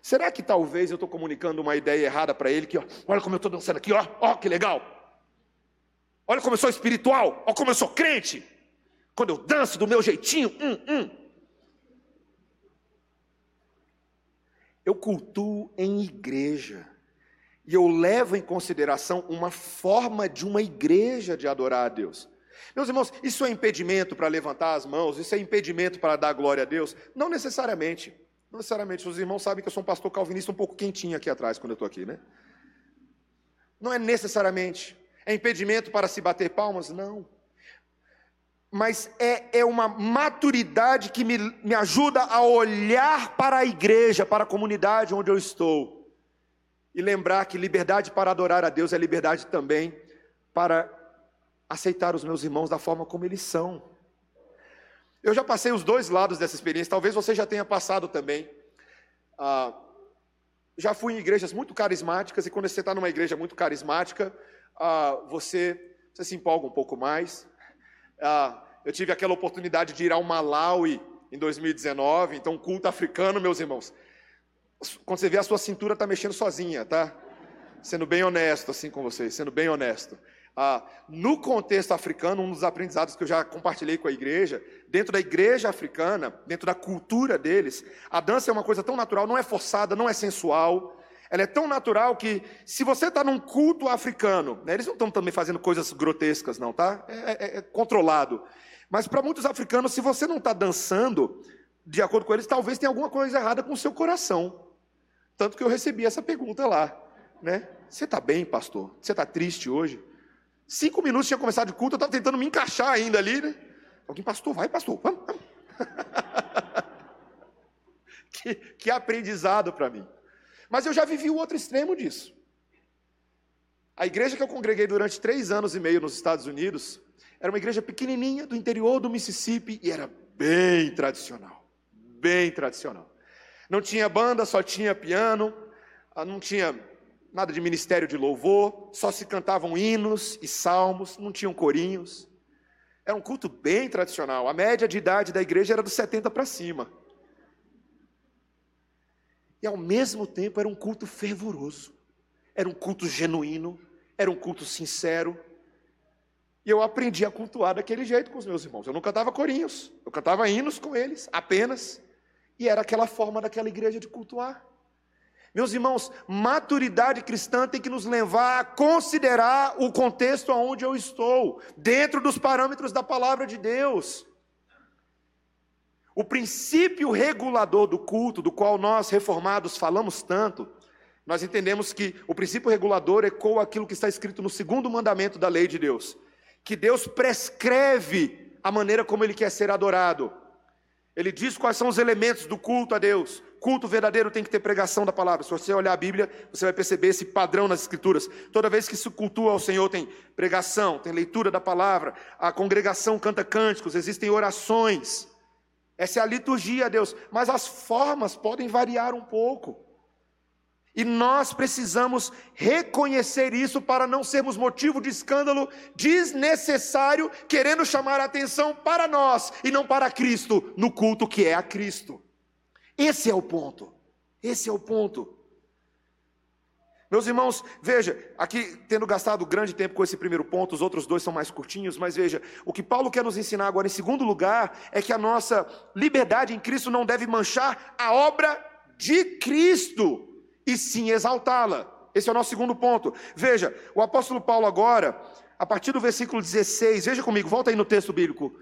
Será que talvez eu estou comunicando uma ideia errada para ele? Que ó, olha como eu estou dançando aqui, ó, ó, que legal. Olha como eu sou espiritual, olha como eu sou crente. Quando eu danço do meu jeitinho, hum, hum. Eu cultuo em igreja. E eu levo em consideração uma forma de uma igreja de adorar a Deus. Meus irmãos, isso é impedimento para levantar as mãos? Isso é impedimento para dar glória a Deus? Não necessariamente. Não necessariamente. Os irmãos sabem que eu sou um pastor calvinista um pouco quentinho aqui atrás, quando eu estou aqui, né? Não é necessariamente. É impedimento para se bater palmas? Não. Mas é, é uma maturidade que me, me ajuda a olhar para a igreja, para a comunidade onde eu estou e lembrar que liberdade para adorar a Deus é liberdade também para aceitar os meus irmãos da forma como eles são. Eu já passei os dois lados dessa experiência, talvez você já tenha passado também. Ah, já fui em igrejas muito carismáticas, e quando você está numa igreja muito carismática, ah, você, você se empolga um pouco mais. Ah, eu tive aquela oportunidade de ir ao Malawi em 2019, então culto africano, meus irmãos. Quando você vê a sua cintura está mexendo sozinha, tá? Sendo bem honesto assim com vocês, sendo bem honesto. Ah, no contexto africano, um dos aprendizados que eu já compartilhei com a igreja, dentro da igreja africana, dentro da cultura deles, a dança é uma coisa tão natural, não é forçada, não é sensual. Ela é tão natural que, se você está num culto africano, né, eles não estão também fazendo coisas grotescas, não, tá? É, é, é controlado. Mas para muitos africanos, se você não está dançando, de acordo com eles, talvez tenha alguma coisa errada com o seu coração. Tanto que eu recebi essa pergunta lá, né? Você está bem, pastor? Você está triste hoje? Cinco minutos tinha começado de culto, eu estava tentando me encaixar ainda ali, né? Alguém, pastor, vai, pastor, vamos, vamos. <laughs> que, que aprendizado para mim. Mas eu já vivi o outro extremo disso. A igreja que eu congreguei durante três anos e meio nos Estados Unidos era uma igreja pequenininha do interior do Mississippi e era bem tradicional, bem tradicional. Não tinha banda, só tinha piano, ah, não tinha nada de ministério de louvor, só se cantavam hinos e salmos, não tinham corinhos. Era um culto bem tradicional. A média de idade da igreja era dos 70 para cima. E ao mesmo tempo era um culto fervoroso, era um culto genuíno, era um culto sincero. E eu aprendi a cultuar daquele jeito com os meus irmãos. Eu não cantava corinhos, eu cantava hinos com eles, apenas. E era aquela forma daquela igreja de cultuar. Meus irmãos, maturidade cristã tem que nos levar a considerar o contexto onde eu estou, dentro dos parâmetros da palavra de Deus. O princípio regulador do culto, do qual nós reformados falamos tanto, nós entendemos que o princípio regulador ecoa aquilo que está escrito no segundo mandamento da lei de Deus, que Deus prescreve a maneira como ele quer ser adorado. Ele diz quais são os elementos do culto a Deus. Culto verdadeiro tem que ter pregação da palavra. Se você olhar a Bíblia, você vai perceber esse padrão nas Escrituras. Toda vez que se cultua ao Senhor, tem pregação, tem leitura da palavra, a congregação canta cânticos, existem orações. Essa é a liturgia a Deus. Mas as formas podem variar um pouco. E nós precisamos reconhecer isso para não sermos motivo de escândalo desnecessário, querendo chamar a atenção para nós e não para Cristo, no culto que é a Cristo. Esse é o ponto. Esse é o ponto. Meus irmãos, veja, aqui tendo gastado grande tempo com esse primeiro ponto, os outros dois são mais curtinhos, mas veja, o que Paulo quer nos ensinar agora em segundo lugar é que a nossa liberdade em Cristo não deve manchar a obra de Cristo e sim exaltá-la. Esse é o nosso segundo ponto. Veja, o apóstolo Paulo agora, a partir do versículo 16, veja comigo, volta aí no texto bíblico.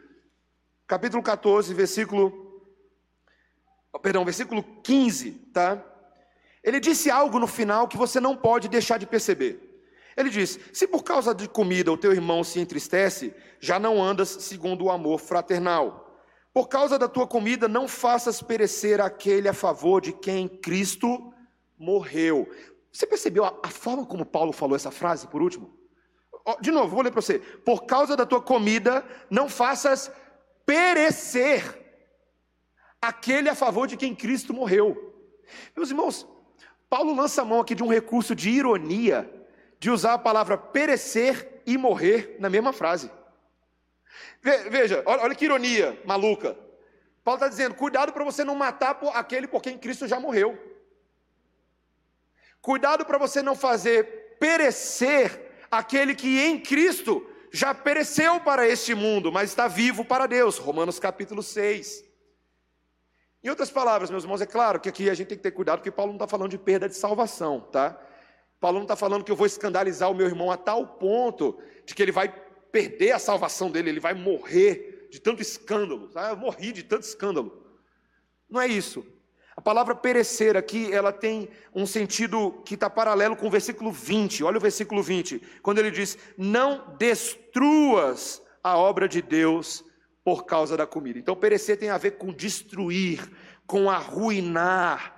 Capítulo 14, versículo perdão, versículo 15, tá? Ele disse algo no final que você não pode deixar de perceber. Ele diz: Se por causa de comida o teu irmão se entristece, já não andas segundo o amor fraternal. Por causa da tua comida, não faças perecer aquele a favor de quem Cristo morreu. Você percebeu a, a forma como Paulo falou essa frase por último? De novo, vou ler para você. Por causa da tua comida, não faças perecer aquele a favor de quem Cristo morreu. Meus irmãos, Paulo lança a mão aqui de um recurso de ironia, de usar a palavra perecer e morrer na mesma frase. Veja, olha, que ironia maluca. Paulo está dizendo: cuidado para você não matar aquele por quem Cristo já morreu. Cuidado para você não fazer perecer aquele que em Cristo já pereceu para este mundo, mas está vivo para Deus. Romanos capítulo 6. Em outras palavras, meus irmãos, é claro que aqui a gente tem que ter cuidado, porque Paulo não está falando de perda de salvação, tá? Paulo não está falando que eu vou escandalizar o meu irmão a tal ponto de que ele vai perder a salvação dele, ele vai morrer de tanto escândalo. Tá? Eu morri de tanto escândalo. Não é isso. A palavra perecer aqui, ela tem um sentido que está paralelo com o versículo 20. Olha o versículo 20, quando ele diz: Não destruas a obra de Deus por causa da comida. Então, perecer tem a ver com destruir, com arruinar.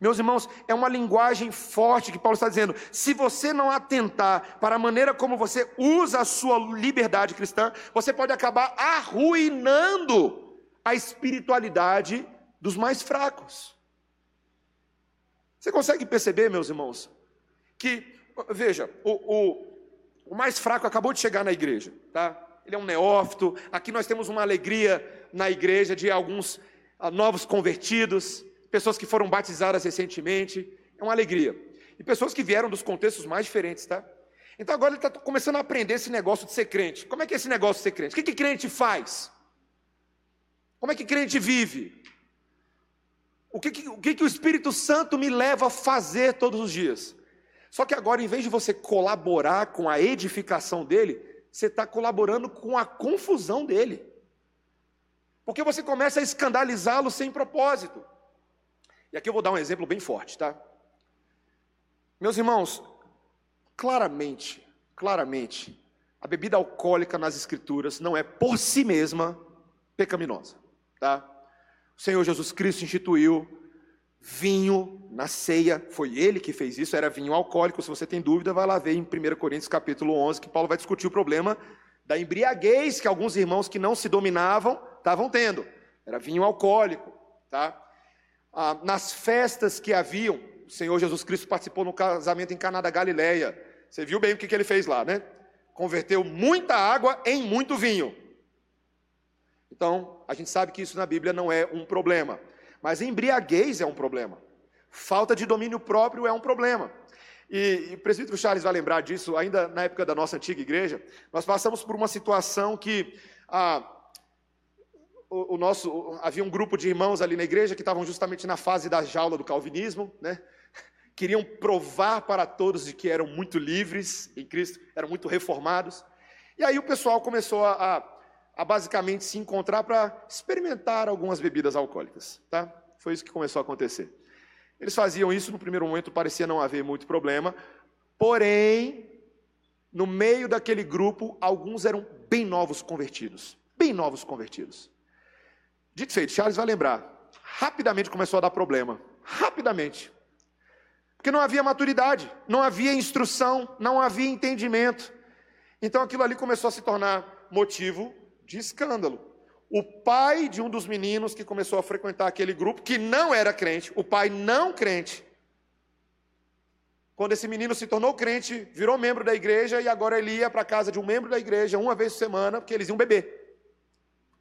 Meus irmãos, é uma linguagem forte que Paulo está dizendo. Se você não atentar para a maneira como você usa a sua liberdade cristã, você pode acabar arruinando a espiritualidade dos mais fracos. Você consegue perceber, meus irmãos, que, veja, o, o, o mais fraco acabou de chegar na igreja, tá? Ele é um neófito. Aqui nós temos uma alegria na igreja de alguns ah, novos convertidos, pessoas que foram batizadas recentemente. É uma alegria. E pessoas que vieram dos contextos mais diferentes, tá? Então agora ele está começando a aprender esse negócio de ser crente. Como é que é esse negócio de ser crente? O que, que crente faz? Como é que crente vive? O que, que, o que, que o Espírito Santo me leva a fazer todos os dias? Só que agora, em vez de você colaborar com a edificação dele, você está colaborando com a confusão dele. Porque você começa a escandalizá-lo sem propósito. E aqui eu vou dar um exemplo bem forte, tá? Meus irmãos, claramente, claramente, a bebida alcoólica nas escrituras não é por si mesma pecaminosa, tá? O Senhor Jesus Cristo instituiu vinho na ceia, foi ele que fez isso, era vinho alcoólico. Se você tem dúvida, vai lá ver em 1 Coríntios capítulo 11, que Paulo vai discutir o problema da embriaguez que alguns irmãos que não se dominavam estavam tendo. Era vinho alcoólico, tá? Ah, nas festas que haviam, o Senhor Jesus Cristo participou no casamento em Caná da Galileia. Você viu bem o que, que ele fez lá, né? Converteu muita água em muito vinho. Então, a gente sabe que isso na Bíblia não é um problema. Mas embriaguez é um problema. Falta de domínio próprio é um problema. E, e, o presbítero Charles vai lembrar disso, ainda na época da nossa antiga igreja, nós passamos por uma situação que ah, o, o, nosso, havia um grupo de irmãos ali na igreja que estavam justamente na fase da jaula do calvinismo, né? <laughs> queriam provar para todos de que eram muito livres em Cristo, eram muito reformados. E aí o pessoal começou a, a, a basicamente se encontrar para experimentar algumas bebidas alcoólicas, tá? Foi isso que começou a acontecer. Eles faziam isso no primeiro momento, parecia não haver muito problema, porém, no meio daquele grupo, alguns eram bem novos convertidos, bem novos convertidos. Dito feito, Charles vai lembrar, rapidamente começou a dar problema, rapidamente. Porque não havia maturidade, não havia instrução, não havia entendimento. Então aquilo ali começou a se tornar motivo de escândalo. O pai de um dos meninos que começou a frequentar aquele grupo, que não era crente, o pai não crente, quando esse menino se tornou crente, virou membro da igreja e agora ele ia para a casa de um membro da igreja uma vez por semana, porque eles iam beber.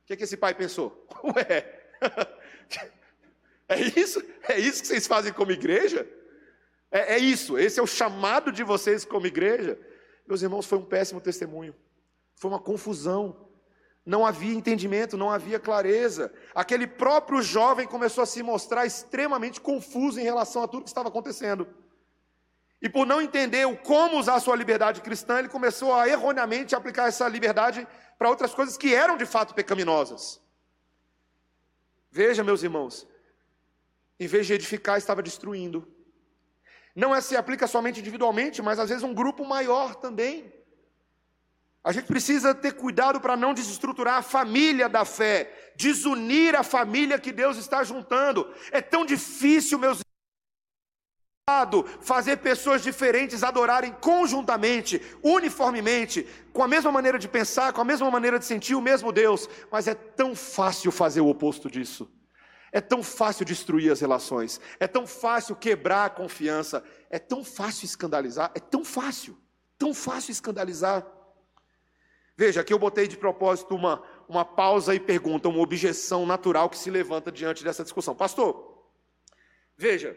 O que, que esse pai pensou? <laughs> Ué, <laughs> é isso? É isso que vocês fazem como igreja? É, é isso, esse é o chamado de vocês como igreja. Meus irmãos, foi um péssimo testemunho, foi uma confusão, não havia entendimento, não havia clareza. Aquele próprio jovem começou a se mostrar extremamente confuso em relação a tudo que estava acontecendo. E por não entender o como usar a sua liberdade cristã, ele começou a erroneamente aplicar essa liberdade para outras coisas que eram de fato pecaminosas. Veja, meus irmãos, em vez de edificar, estava destruindo não é se aplica somente individualmente, mas às vezes um grupo maior também. A gente precisa ter cuidado para não desestruturar a família da fé, desunir a família que Deus está juntando. É tão difícil, meus fazer pessoas diferentes adorarem conjuntamente, uniformemente, com a mesma maneira de pensar, com a mesma maneira de sentir o mesmo Deus, mas é tão fácil fazer o oposto disso. É tão fácil destruir as relações, é tão fácil quebrar a confiança, é tão fácil escandalizar, é tão fácil, tão fácil escandalizar. Veja, aqui eu botei de propósito uma, uma pausa e pergunta, uma objeção natural que se levanta diante dessa discussão. Pastor, veja,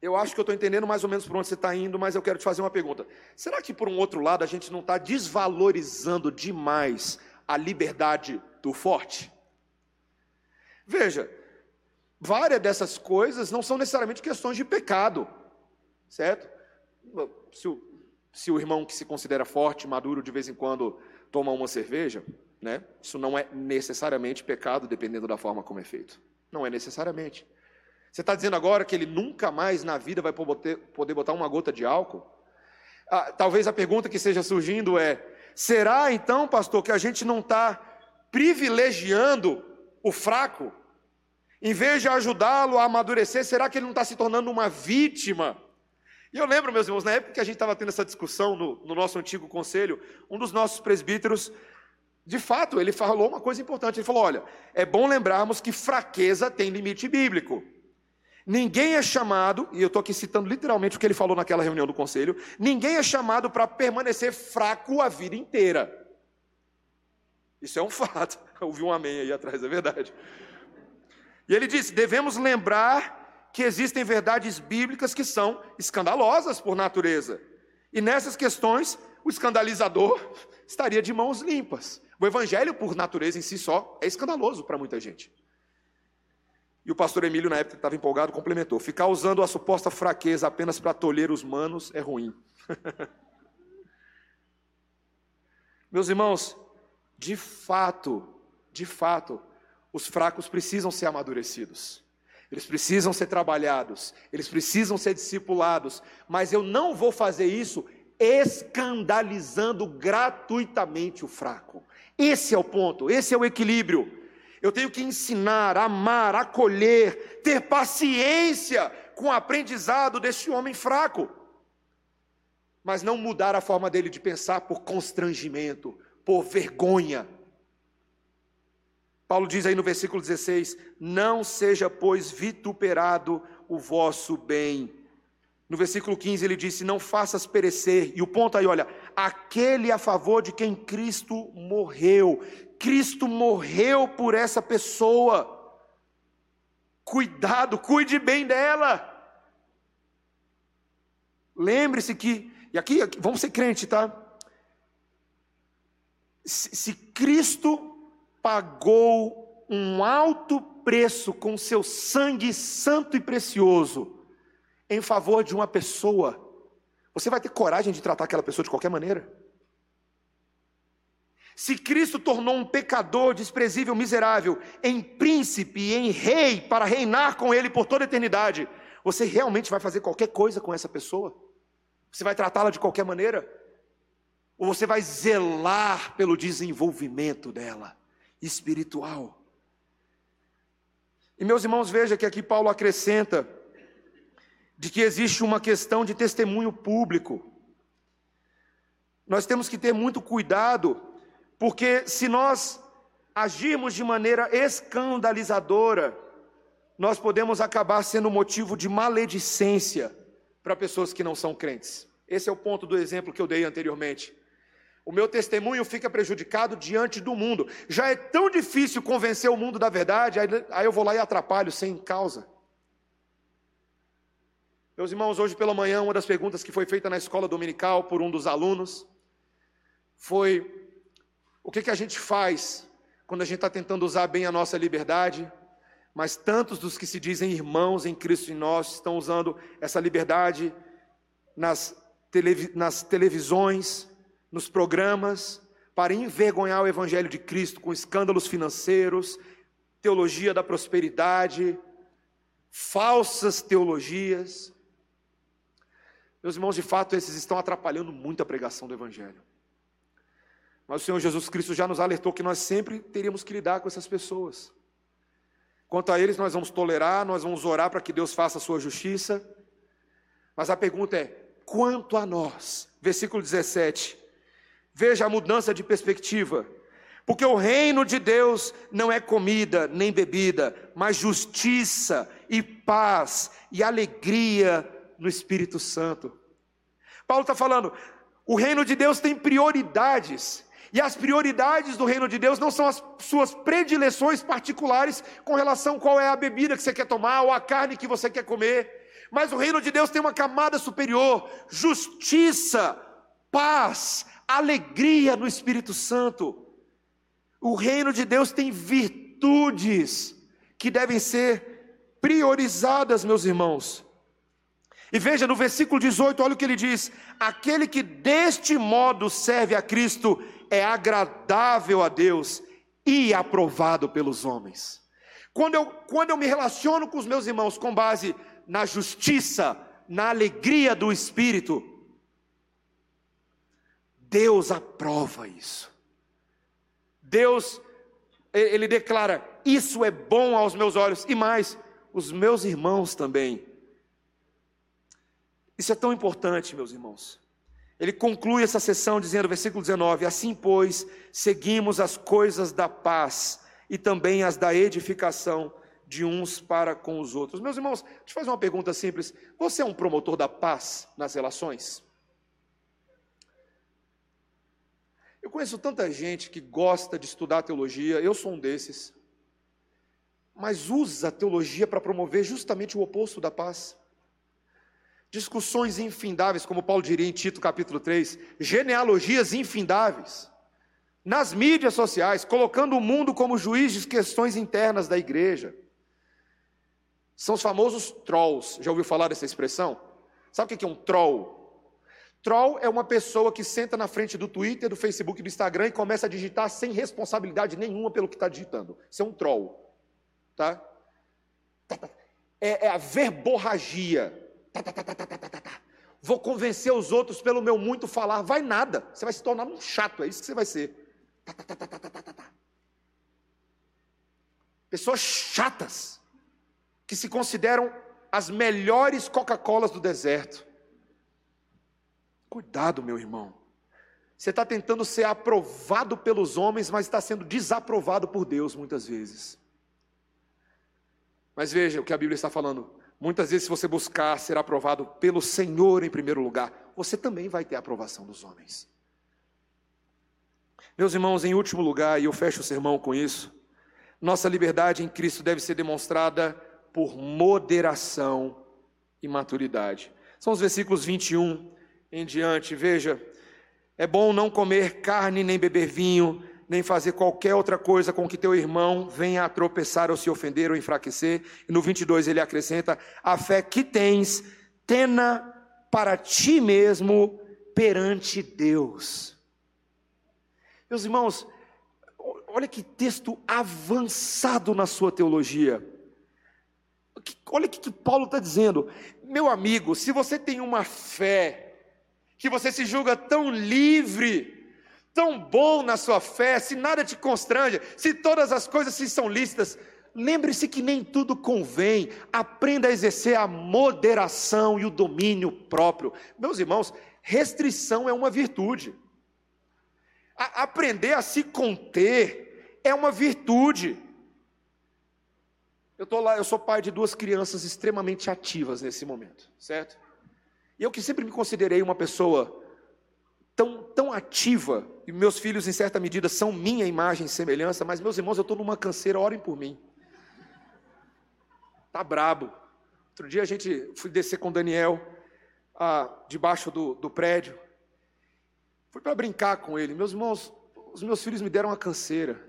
eu acho que eu estou entendendo mais ou menos por onde você está indo, mas eu quero te fazer uma pergunta. Será que, por um outro lado, a gente não está desvalorizando demais a liberdade do forte? Veja, várias dessas coisas não são necessariamente questões de pecado, certo? Se o, se o irmão que se considera forte, maduro, de vez em quando toma uma cerveja, né? Isso não é necessariamente pecado, dependendo da forma como é feito. Não é necessariamente. Você está dizendo agora que ele nunca mais na vida vai poder botar uma gota de álcool? Ah, talvez a pergunta que esteja surgindo é: será então, pastor, que a gente não está privilegiando o fraco, em vez de ajudá-lo a amadurecer, será que ele não está se tornando uma vítima? E eu lembro, meus irmãos, na época que a gente estava tendo essa discussão no, no nosso antigo conselho, um dos nossos presbíteros, de fato, ele falou uma coisa importante. Ele falou: olha, é bom lembrarmos que fraqueza tem limite bíblico. Ninguém é chamado, e eu estou aqui citando literalmente o que ele falou naquela reunião do conselho: ninguém é chamado para permanecer fraco a vida inteira. Isso é um <laughs> fato. Ouvi um amém aí atrás, é verdade. E ele disse: devemos lembrar que existem verdades bíblicas que são escandalosas por natureza. E nessas questões, o escandalizador <laughs> estaria de mãos limpas. O evangelho, por natureza em si só, é escandaloso para muita gente. E o pastor Emílio, na época que estava empolgado, complementou: ficar usando a suposta fraqueza apenas para tolher os manos é ruim. <laughs> Meus irmãos, de fato, de fato, os fracos precisam ser amadurecidos. Eles precisam ser trabalhados, eles precisam ser discipulados, mas eu não vou fazer isso escandalizando gratuitamente o fraco. Esse é o ponto, esse é o equilíbrio. Eu tenho que ensinar, amar, acolher, ter paciência com o aprendizado desse homem fraco, mas não mudar a forma dele de pensar por constrangimento, por vergonha. Paulo diz aí no versículo 16: Não seja, pois, vituperado o vosso bem. No versículo 15 ele disse: Não faças perecer. E o ponto aí, olha, aquele a favor de quem Cristo morreu. Cristo morreu por essa pessoa. Cuidado, cuide bem dela. Lembre-se que, e aqui, vamos ser crente, tá? se, se Cristo pagou um alto preço com seu sangue santo e precioso, em favor de uma pessoa, você vai ter coragem de tratar aquela pessoa de qualquer maneira? Se Cristo tornou um pecador desprezível, miserável, em príncipe e em rei para reinar com ele por toda a eternidade, você realmente vai fazer qualquer coisa com essa pessoa? Você vai tratá-la de qualquer maneira? Ou você vai zelar pelo desenvolvimento dela, espiritual? E meus irmãos, veja que aqui Paulo acrescenta de que existe uma questão de testemunho público. Nós temos que ter muito cuidado, porque se nós agirmos de maneira escandalizadora, nós podemos acabar sendo motivo de maledicência para pessoas que não são crentes. Esse é o ponto do exemplo que eu dei anteriormente. O meu testemunho fica prejudicado diante do mundo. Já é tão difícil convencer o mundo da verdade, aí, eu vou lá e atrapalho sem causa. Meus irmãos, hoje pela manhã, uma das perguntas que foi feita na escola dominical por um dos alunos foi: o que, que a gente faz quando a gente está tentando usar bem a nossa liberdade, mas tantos dos que se dizem irmãos em Cristo em nós estão usando essa liberdade nas, televi nas televisões, nos programas, para envergonhar o Evangelho de Cristo com escândalos financeiros, teologia da prosperidade, falsas teologias. Meus irmãos, de fato, esses estão atrapalhando muito a pregação do Evangelho. Mas o Senhor Jesus Cristo já nos alertou que nós sempre teríamos que lidar com essas pessoas. Quanto a eles, nós vamos tolerar, nós vamos orar para que Deus faça a sua justiça. Mas a pergunta é: quanto a nós? Versículo 17. Veja a mudança de perspectiva. Porque o reino de Deus não é comida nem bebida, mas justiça e paz e alegria no Espírito Santo. Paulo está falando, o reino de Deus tem prioridades, e as prioridades do reino de Deus não são as suas predileções particulares com relação qual é a bebida que você quer tomar ou a carne que você quer comer, mas o reino de Deus tem uma camada superior: justiça, paz, alegria no Espírito Santo. O reino de Deus tem virtudes que devem ser priorizadas, meus irmãos. E veja no versículo 18, olha o que ele diz: aquele que deste modo serve a Cristo é agradável a Deus e aprovado pelos homens. Quando eu, quando eu me relaciono com os meus irmãos com base na justiça, na alegria do Espírito, Deus aprova isso. Deus, ele declara: Isso é bom aos meus olhos, e mais, os meus irmãos também isso é tão importante, meus irmãos. Ele conclui essa sessão dizendo, versículo 19: Assim, pois, seguimos as coisas da paz e também as da edificação de uns para com os outros. Meus irmãos, deixa eu fazer uma pergunta simples: Você é um promotor da paz nas relações? Conheço tanta gente que gosta de estudar teologia, eu sou um desses, mas usa a teologia para promover justamente o oposto da paz discussões infindáveis, como Paulo diria em Tito capítulo 3, genealogias infindáveis, nas mídias sociais, colocando o mundo como juiz de questões internas da igreja. São os famosos trolls. Já ouviu falar dessa expressão? Sabe o que é um troll? Troll é uma pessoa que senta na frente do Twitter, do Facebook, do Instagram e começa a digitar sem responsabilidade nenhuma pelo que está digitando. Isso é um troll. Tá? É, é a verborragia Tá, tá, tá, Vou convencer os outros pelo meu muito falar. Vai nada. Você vai se tornar um chato. É isso que você vai ser. Pessoas chatas. Que se consideram as melhores Coca-Colas do deserto. Cuidado, meu irmão. Você está tentando ser aprovado pelos homens, mas está sendo desaprovado por Deus muitas vezes. Mas veja o que a Bíblia está falando. Muitas vezes, se você buscar ser aprovado pelo Senhor em primeiro lugar, você também vai ter a aprovação dos homens. Meus irmãos, em último lugar, e eu fecho o sermão com isso, nossa liberdade em Cristo deve ser demonstrada por moderação e maturidade. São os versículos 21 em diante. Veja, é bom não comer carne nem beber vinho nem fazer qualquer outra coisa com que teu irmão venha a tropeçar ou se ofender ou enfraquecer. E no 22 ele acrescenta: a fé que tens, tena para ti mesmo perante Deus. Meus irmãos, olha que texto avançado na sua teologia. Olha o que Paulo está dizendo. Meu amigo, se você tem uma fé, que você se julga tão livre, tão bom na sua fé, se nada te constrange, se todas as coisas se são lícitas, lembre-se que nem tudo convém. Aprenda a exercer a moderação e o domínio próprio. Meus irmãos, restrição é uma virtude. A aprender a se conter é uma virtude. Eu estou lá, eu sou pai de duas crianças extremamente ativas nesse momento, certo? E eu que sempre me considerei uma pessoa tão, tão ativa, e meus filhos, em certa medida, são minha imagem e semelhança, mas meus irmãos, eu estou numa canseira, orem por mim. Tá brabo. Outro dia a gente fui descer com o Daniel ah, debaixo do, do prédio. Fui para brincar com ele. Meus irmãos, os meus filhos me deram uma canseira.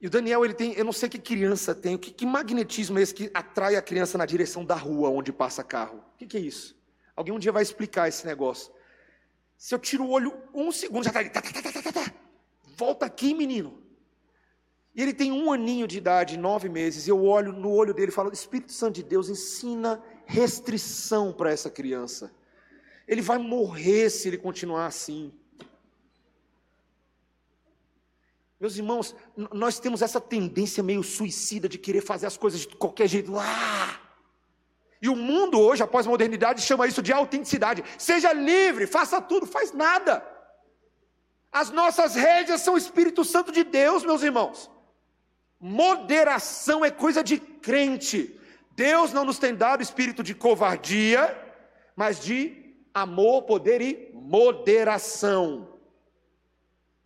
E o Daniel, ele tem, eu não sei que criança tem, que, que magnetismo é esse que atrai a criança na direção da rua onde passa carro? O que, que é isso? Alguém um dia vai explicar esse negócio. Se eu tiro o olho um segundo, já está ali. Tá, tá, tá, tá, tá, tá. Volta aqui, menino. E ele tem um aninho de idade, nove meses. E eu olho no olho dele e falo: Espírito Santo de Deus, ensina restrição para essa criança. Ele vai morrer se ele continuar assim. Meus irmãos, nós temos essa tendência meio suicida de querer fazer as coisas de qualquer jeito. Ah! E o mundo hoje, após a modernidade, chama isso de autenticidade. Seja livre, faça tudo, faz nada. As nossas rédeas são o Espírito Santo de Deus, meus irmãos. Moderação é coisa de crente. Deus não nos tem dado espírito de covardia, mas de amor, poder e moderação.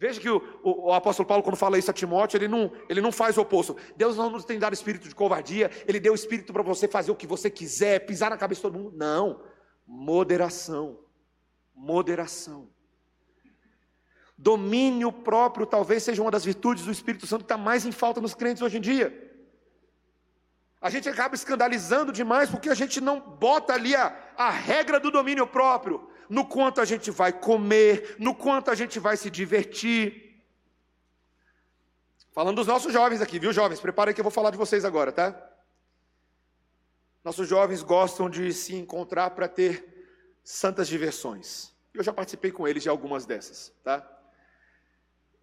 Veja que o, o, o, apóstolo Paulo, quando fala isso a Timóteo, ele não, ele não faz o oposto. Deus não nos tem dado espírito de covardia, ele deu espírito para você fazer o que você quiser, pisar na cabeça de todo mundo. Não. Moderação. Moderação. Domínio próprio talvez seja uma das virtudes do Espírito Santo que está mais em falta nos crentes hoje em dia. A gente acaba escandalizando demais porque a gente não bota ali a, a regra do domínio próprio no quanto a gente vai comer, no quanto a gente vai se divertir. Falando dos nossos jovens aqui, viu, jovens? Preparem que eu vou falar de vocês agora, tá? Nossos jovens gostam de se encontrar para ter santas diversões. Eu já participei com eles de algumas dessas, tá?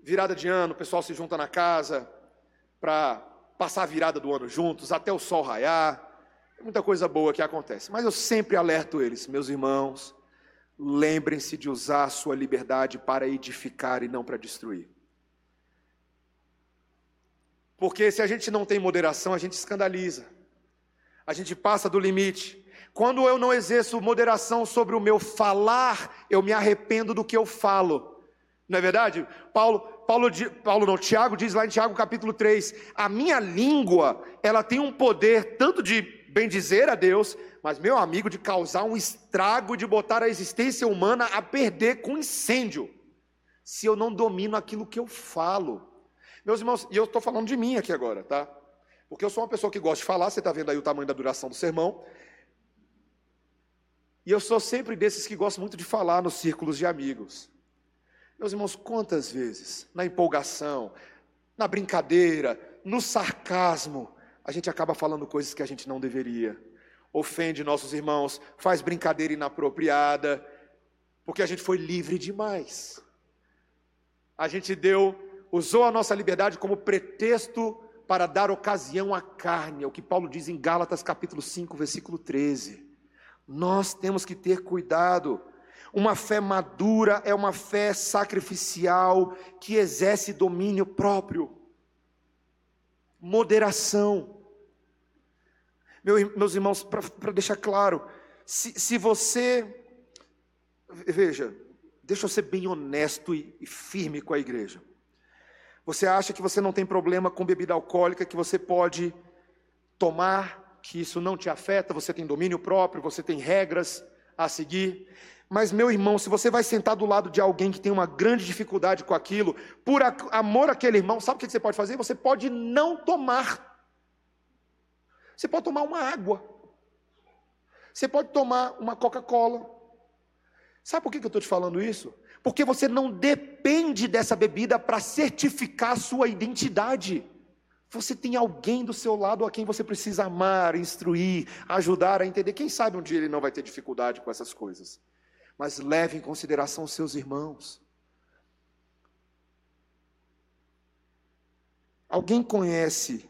Virada de ano, o pessoal se junta na casa para passar a virada do ano juntos, até o sol raiar. Muita coisa boa que acontece. Mas eu sempre alerto eles, meus irmãos, lembrem-se de usar a sua liberdade para edificar e não para destruir. Porque se a gente não tem moderação, a gente escandaliza. A gente passa do limite. Quando eu não exerço moderação sobre o meu falar, eu me arrependo do que eu falo. Não é verdade? Paulo, Paulo, Paulo não, Tiago diz lá em Tiago capítulo 3, a minha língua, ela tem um poder tanto de bendizer a Deus, mas, meu amigo, de causar um estrago, de botar a existência humana a perder com incêndio, se eu não domino aquilo que eu falo. Meus irmãos, e eu estou falando de mim aqui agora, tá? Porque eu sou uma pessoa que gosta de falar, você está vendo aí o tamanho da duração do sermão. E eu sou sempre desses que gostam muito de falar nos círculos de amigos. Meus irmãos, quantas vezes, na empolgação, na brincadeira, no sarcasmo, a gente acaba falando coisas que a gente não deveria ofende nossos irmãos, faz brincadeira inapropriada, porque a gente foi livre demais. A gente deu, usou a nossa liberdade como pretexto para dar ocasião à carne, é o que Paulo diz em Gálatas capítulo 5, versículo 13. Nós temos que ter cuidado. Uma fé madura é uma fé sacrificial que exerce domínio próprio, moderação. Meu, meus irmãos, para deixar claro, se, se você. Veja, deixa eu ser bem honesto e, e firme com a igreja. Você acha que você não tem problema com bebida alcoólica, que você pode tomar, que isso não te afeta, você tem domínio próprio, você tem regras a seguir. Mas, meu irmão, se você vai sentar do lado de alguém que tem uma grande dificuldade com aquilo, por amor àquele irmão, sabe o que você pode fazer? Você pode não tomar. Você pode tomar uma água. Você pode tomar uma Coca-Cola. Sabe por que eu estou te falando isso? Porque você não depende dessa bebida para certificar sua identidade. Você tem alguém do seu lado a quem você precisa amar, instruir, ajudar a entender. Quem sabe um dia ele não vai ter dificuldade com essas coisas. Mas leve em consideração os seus irmãos. Alguém conhece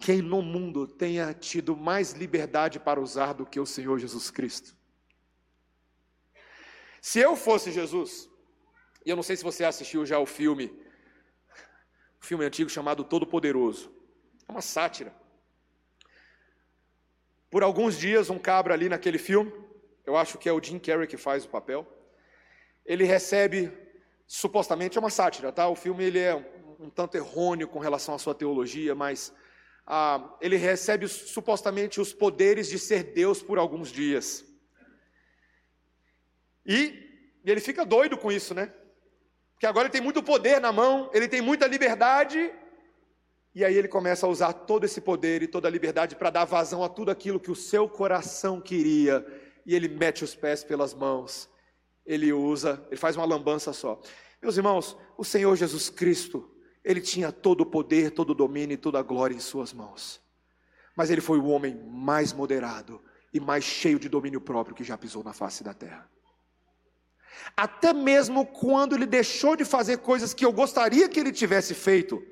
quem no mundo tenha tido mais liberdade para usar do que o Senhor Jesus Cristo? Se eu fosse Jesus, e eu não sei se você assistiu já o filme um filme antigo chamado Todo Poderoso. É uma sátira. Por alguns dias, um cabra ali naquele filme, eu acho que é o Jim Carrey que faz o papel, ele recebe, supostamente é uma sátira, tá? O filme ele é um tanto errôneo com relação à sua teologia, mas ah, ele recebe supostamente os poderes de ser Deus por alguns dias. E, e ele fica doido com isso, né? que agora ele tem muito poder na mão, ele tem muita liberdade, e aí ele começa a usar todo esse poder e toda a liberdade para dar vazão a tudo aquilo que o seu coração queria, e ele mete os pés pelas mãos, ele usa, ele faz uma lambança só. Meus irmãos, o Senhor Jesus Cristo, ele tinha todo o poder, todo o domínio e toda a glória em suas mãos, mas ele foi o homem mais moderado e mais cheio de domínio próprio que já pisou na face da terra. Até mesmo quando ele deixou de fazer coisas que eu gostaria que ele tivesse feito,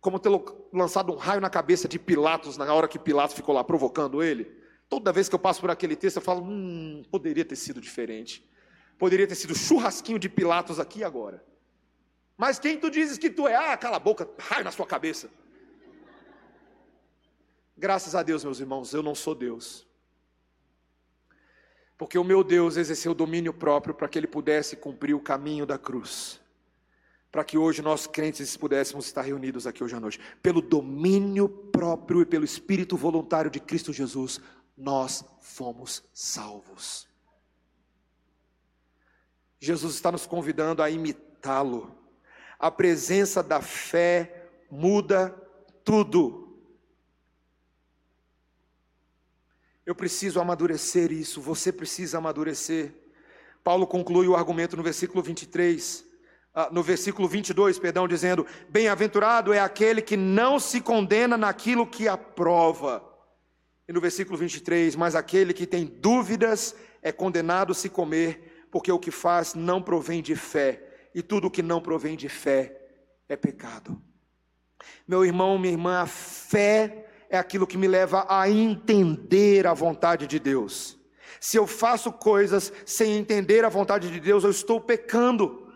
como ter lançado um raio na cabeça de Pilatos na hora que Pilatos ficou lá provocando ele. Toda vez que eu passo por aquele texto, eu falo: hum, poderia ter sido diferente. Poderia ter sido churrasquinho de Pilatos aqui agora. Mas quem tu dizes que tu é? Ah, cala a boca, raio na sua cabeça. Graças a Deus, meus irmãos, eu não sou Deus. Porque o meu Deus exerceu domínio próprio para que ele pudesse cumprir o caminho da cruz. Para que hoje nós crentes pudéssemos estar reunidos aqui hoje à noite. Pelo domínio próprio e pelo espírito voluntário de Cristo Jesus, nós fomos salvos. Jesus está nos convidando a imitá-lo. A presença da fé muda tudo. Eu preciso amadurecer isso, você precisa amadurecer. Paulo conclui o argumento no versículo 23, ah, no versículo 22, perdão, dizendo: Bem-aventurado é aquele que não se condena naquilo que aprova. E no versículo 23, mas aquele que tem dúvidas é condenado se comer, porque o que faz não provém de fé, e tudo o que não provém de fé é pecado. Meu irmão, minha irmã, a fé é aquilo que me leva a entender a vontade de Deus. Se eu faço coisas sem entender a vontade de Deus, eu estou pecando.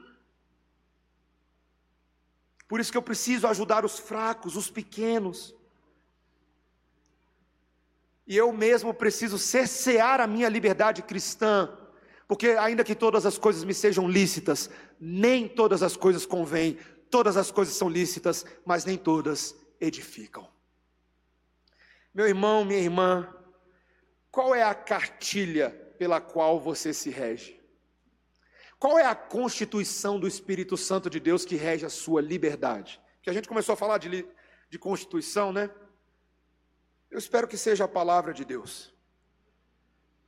Por isso que eu preciso ajudar os fracos, os pequenos. E eu mesmo preciso cercear a minha liberdade cristã, porque ainda que todas as coisas me sejam lícitas, nem todas as coisas convêm, todas as coisas são lícitas, mas nem todas edificam. Meu irmão, minha irmã, qual é a cartilha pela qual você se rege? Qual é a constituição do Espírito Santo de Deus que rege a sua liberdade? Que a gente começou a falar de, de constituição, né? Eu espero que seja a palavra de Deus.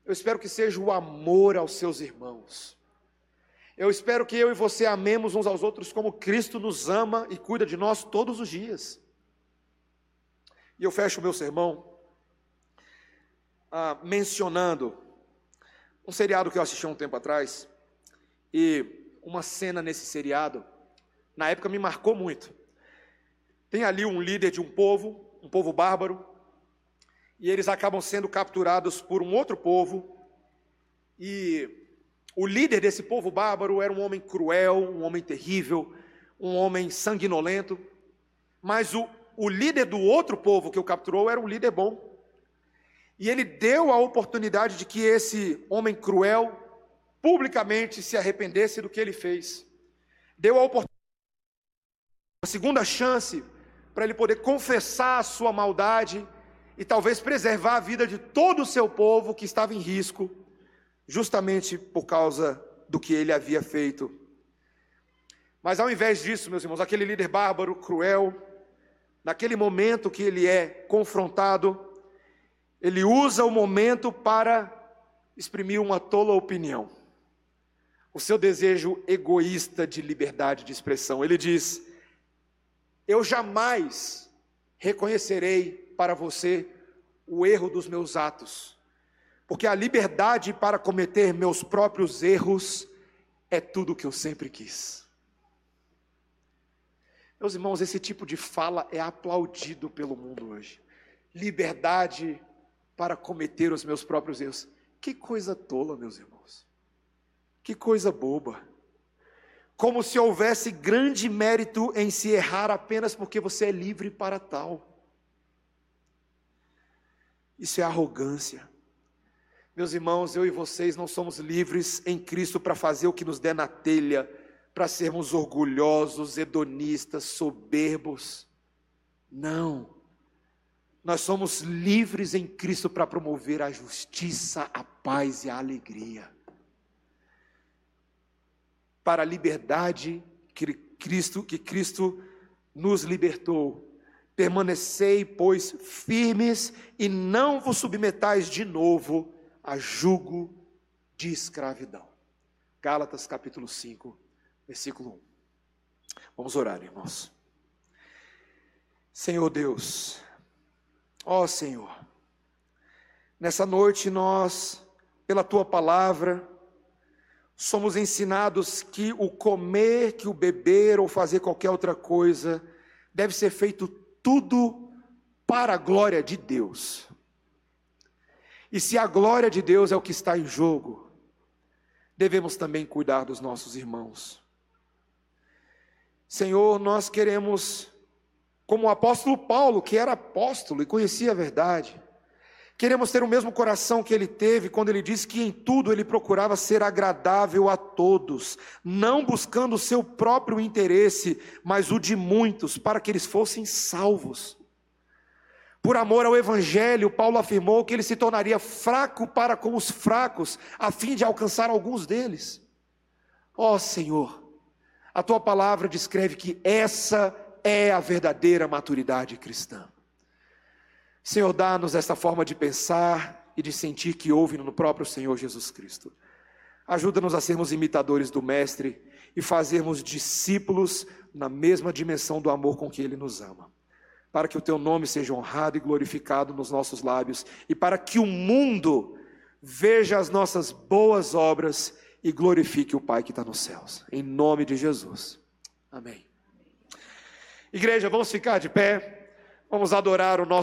Eu espero que seja o amor aos seus irmãos. Eu espero que eu e você amemos uns aos outros como Cristo nos ama e cuida de nós todos os dias. E eu fecho o meu sermão ah, mencionando um seriado que eu assisti há um tempo atrás, e uma cena nesse seriado, na época me marcou muito. Tem ali um líder de um povo, um povo bárbaro, e eles acabam sendo capturados por um outro povo, e o líder desse povo bárbaro era um homem cruel, um homem terrível, um homem sanguinolento, mas o o líder do outro povo que o capturou era um líder bom. E ele deu a oportunidade de que esse homem cruel publicamente se arrependesse do que ele fez. Deu a oportunidade, a segunda chance para ele poder confessar a sua maldade e talvez preservar a vida de todo o seu povo que estava em risco, justamente por causa do que ele havia feito. Mas ao invés disso, meus irmãos, aquele líder bárbaro, cruel, naquele momento que ele é confrontado, ele usa o momento para exprimir uma tola opinião. O seu desejo egoísta de liberdade de expressão. Ele diz: Eu jamais reconhecerei para você o erro dos meus atos, porque a liberdade para cometer meus próprios erros é tudo o que eu sempre quis. Meus irmãos, esse tipo de fala é aplaudido pelo mundo hoje. Liberdade para cometer os meus próprios erros. Que coisa tola, meus irmãos. Que coisa boba. Como se houvesse grande mérito em se errar apenas porque você é livre para tal. Isso é arrogância. Meus irmãos, eu e vocês não somos livres em Cristo para fazer o que nos der na telha, para sermos orgulhosos, hedonistas, soberbos. Não. Nós somos livres em Cristo para promover a justiça, a paz e a alegria. Para a liberdade que Cristo, que Cristo nos libertou. Permanecei, pois, firmes e não vos submetais de novo a jugo de escravidão. Gálatas capítulo 5, versículo 1. Vamos orar, irmãos. Senhor Deus, Ó Senhor, nessa noite nós, pela tua palavra, somos ensinados que o comer, que o beber ou fazer qualquer outra coisa deve ser feito tudo para a glória de Deus. E se a glória de Deus é o que está em jogo, devemos também cuidar dos nossos irmãos. Senhor, nós queremos como o apóstolo Paulo, que era apóstolo e conhecia a verdade. Queremos ter o mesmo coração que ele teve quando ele disse que em tudo ele procurava ser agradável a todos, não buscando o seu próprio interesse, mas o de muitos, para que eles fossem salvos. Por amor ao Evangelho, Paulo afirmou que ele se tornaria fraco para com os fracos, a fim de alcançar alguns deles. Ó oh, Senhor, a tua palavra descreve que essa é a verdadeira maturidade cristã. Senhor, dá-nos esta forma de pensar e de sentir que houve no próprio Senhor Jesus Cristo. Ajuda-nos a sermos imitadores do Mestre e fazermos discípulos na mesma dimensão do amor com que Ele nos ama. Para que o Teu nome seja honrado e glorificado nos nossos lábios e para que o mundo veja as nossas boas obras e glorifique o Pai que está nos céus. Em nome de Jesus. Amém. Igreja, vamos ficar de pé, vamos adorar o nosso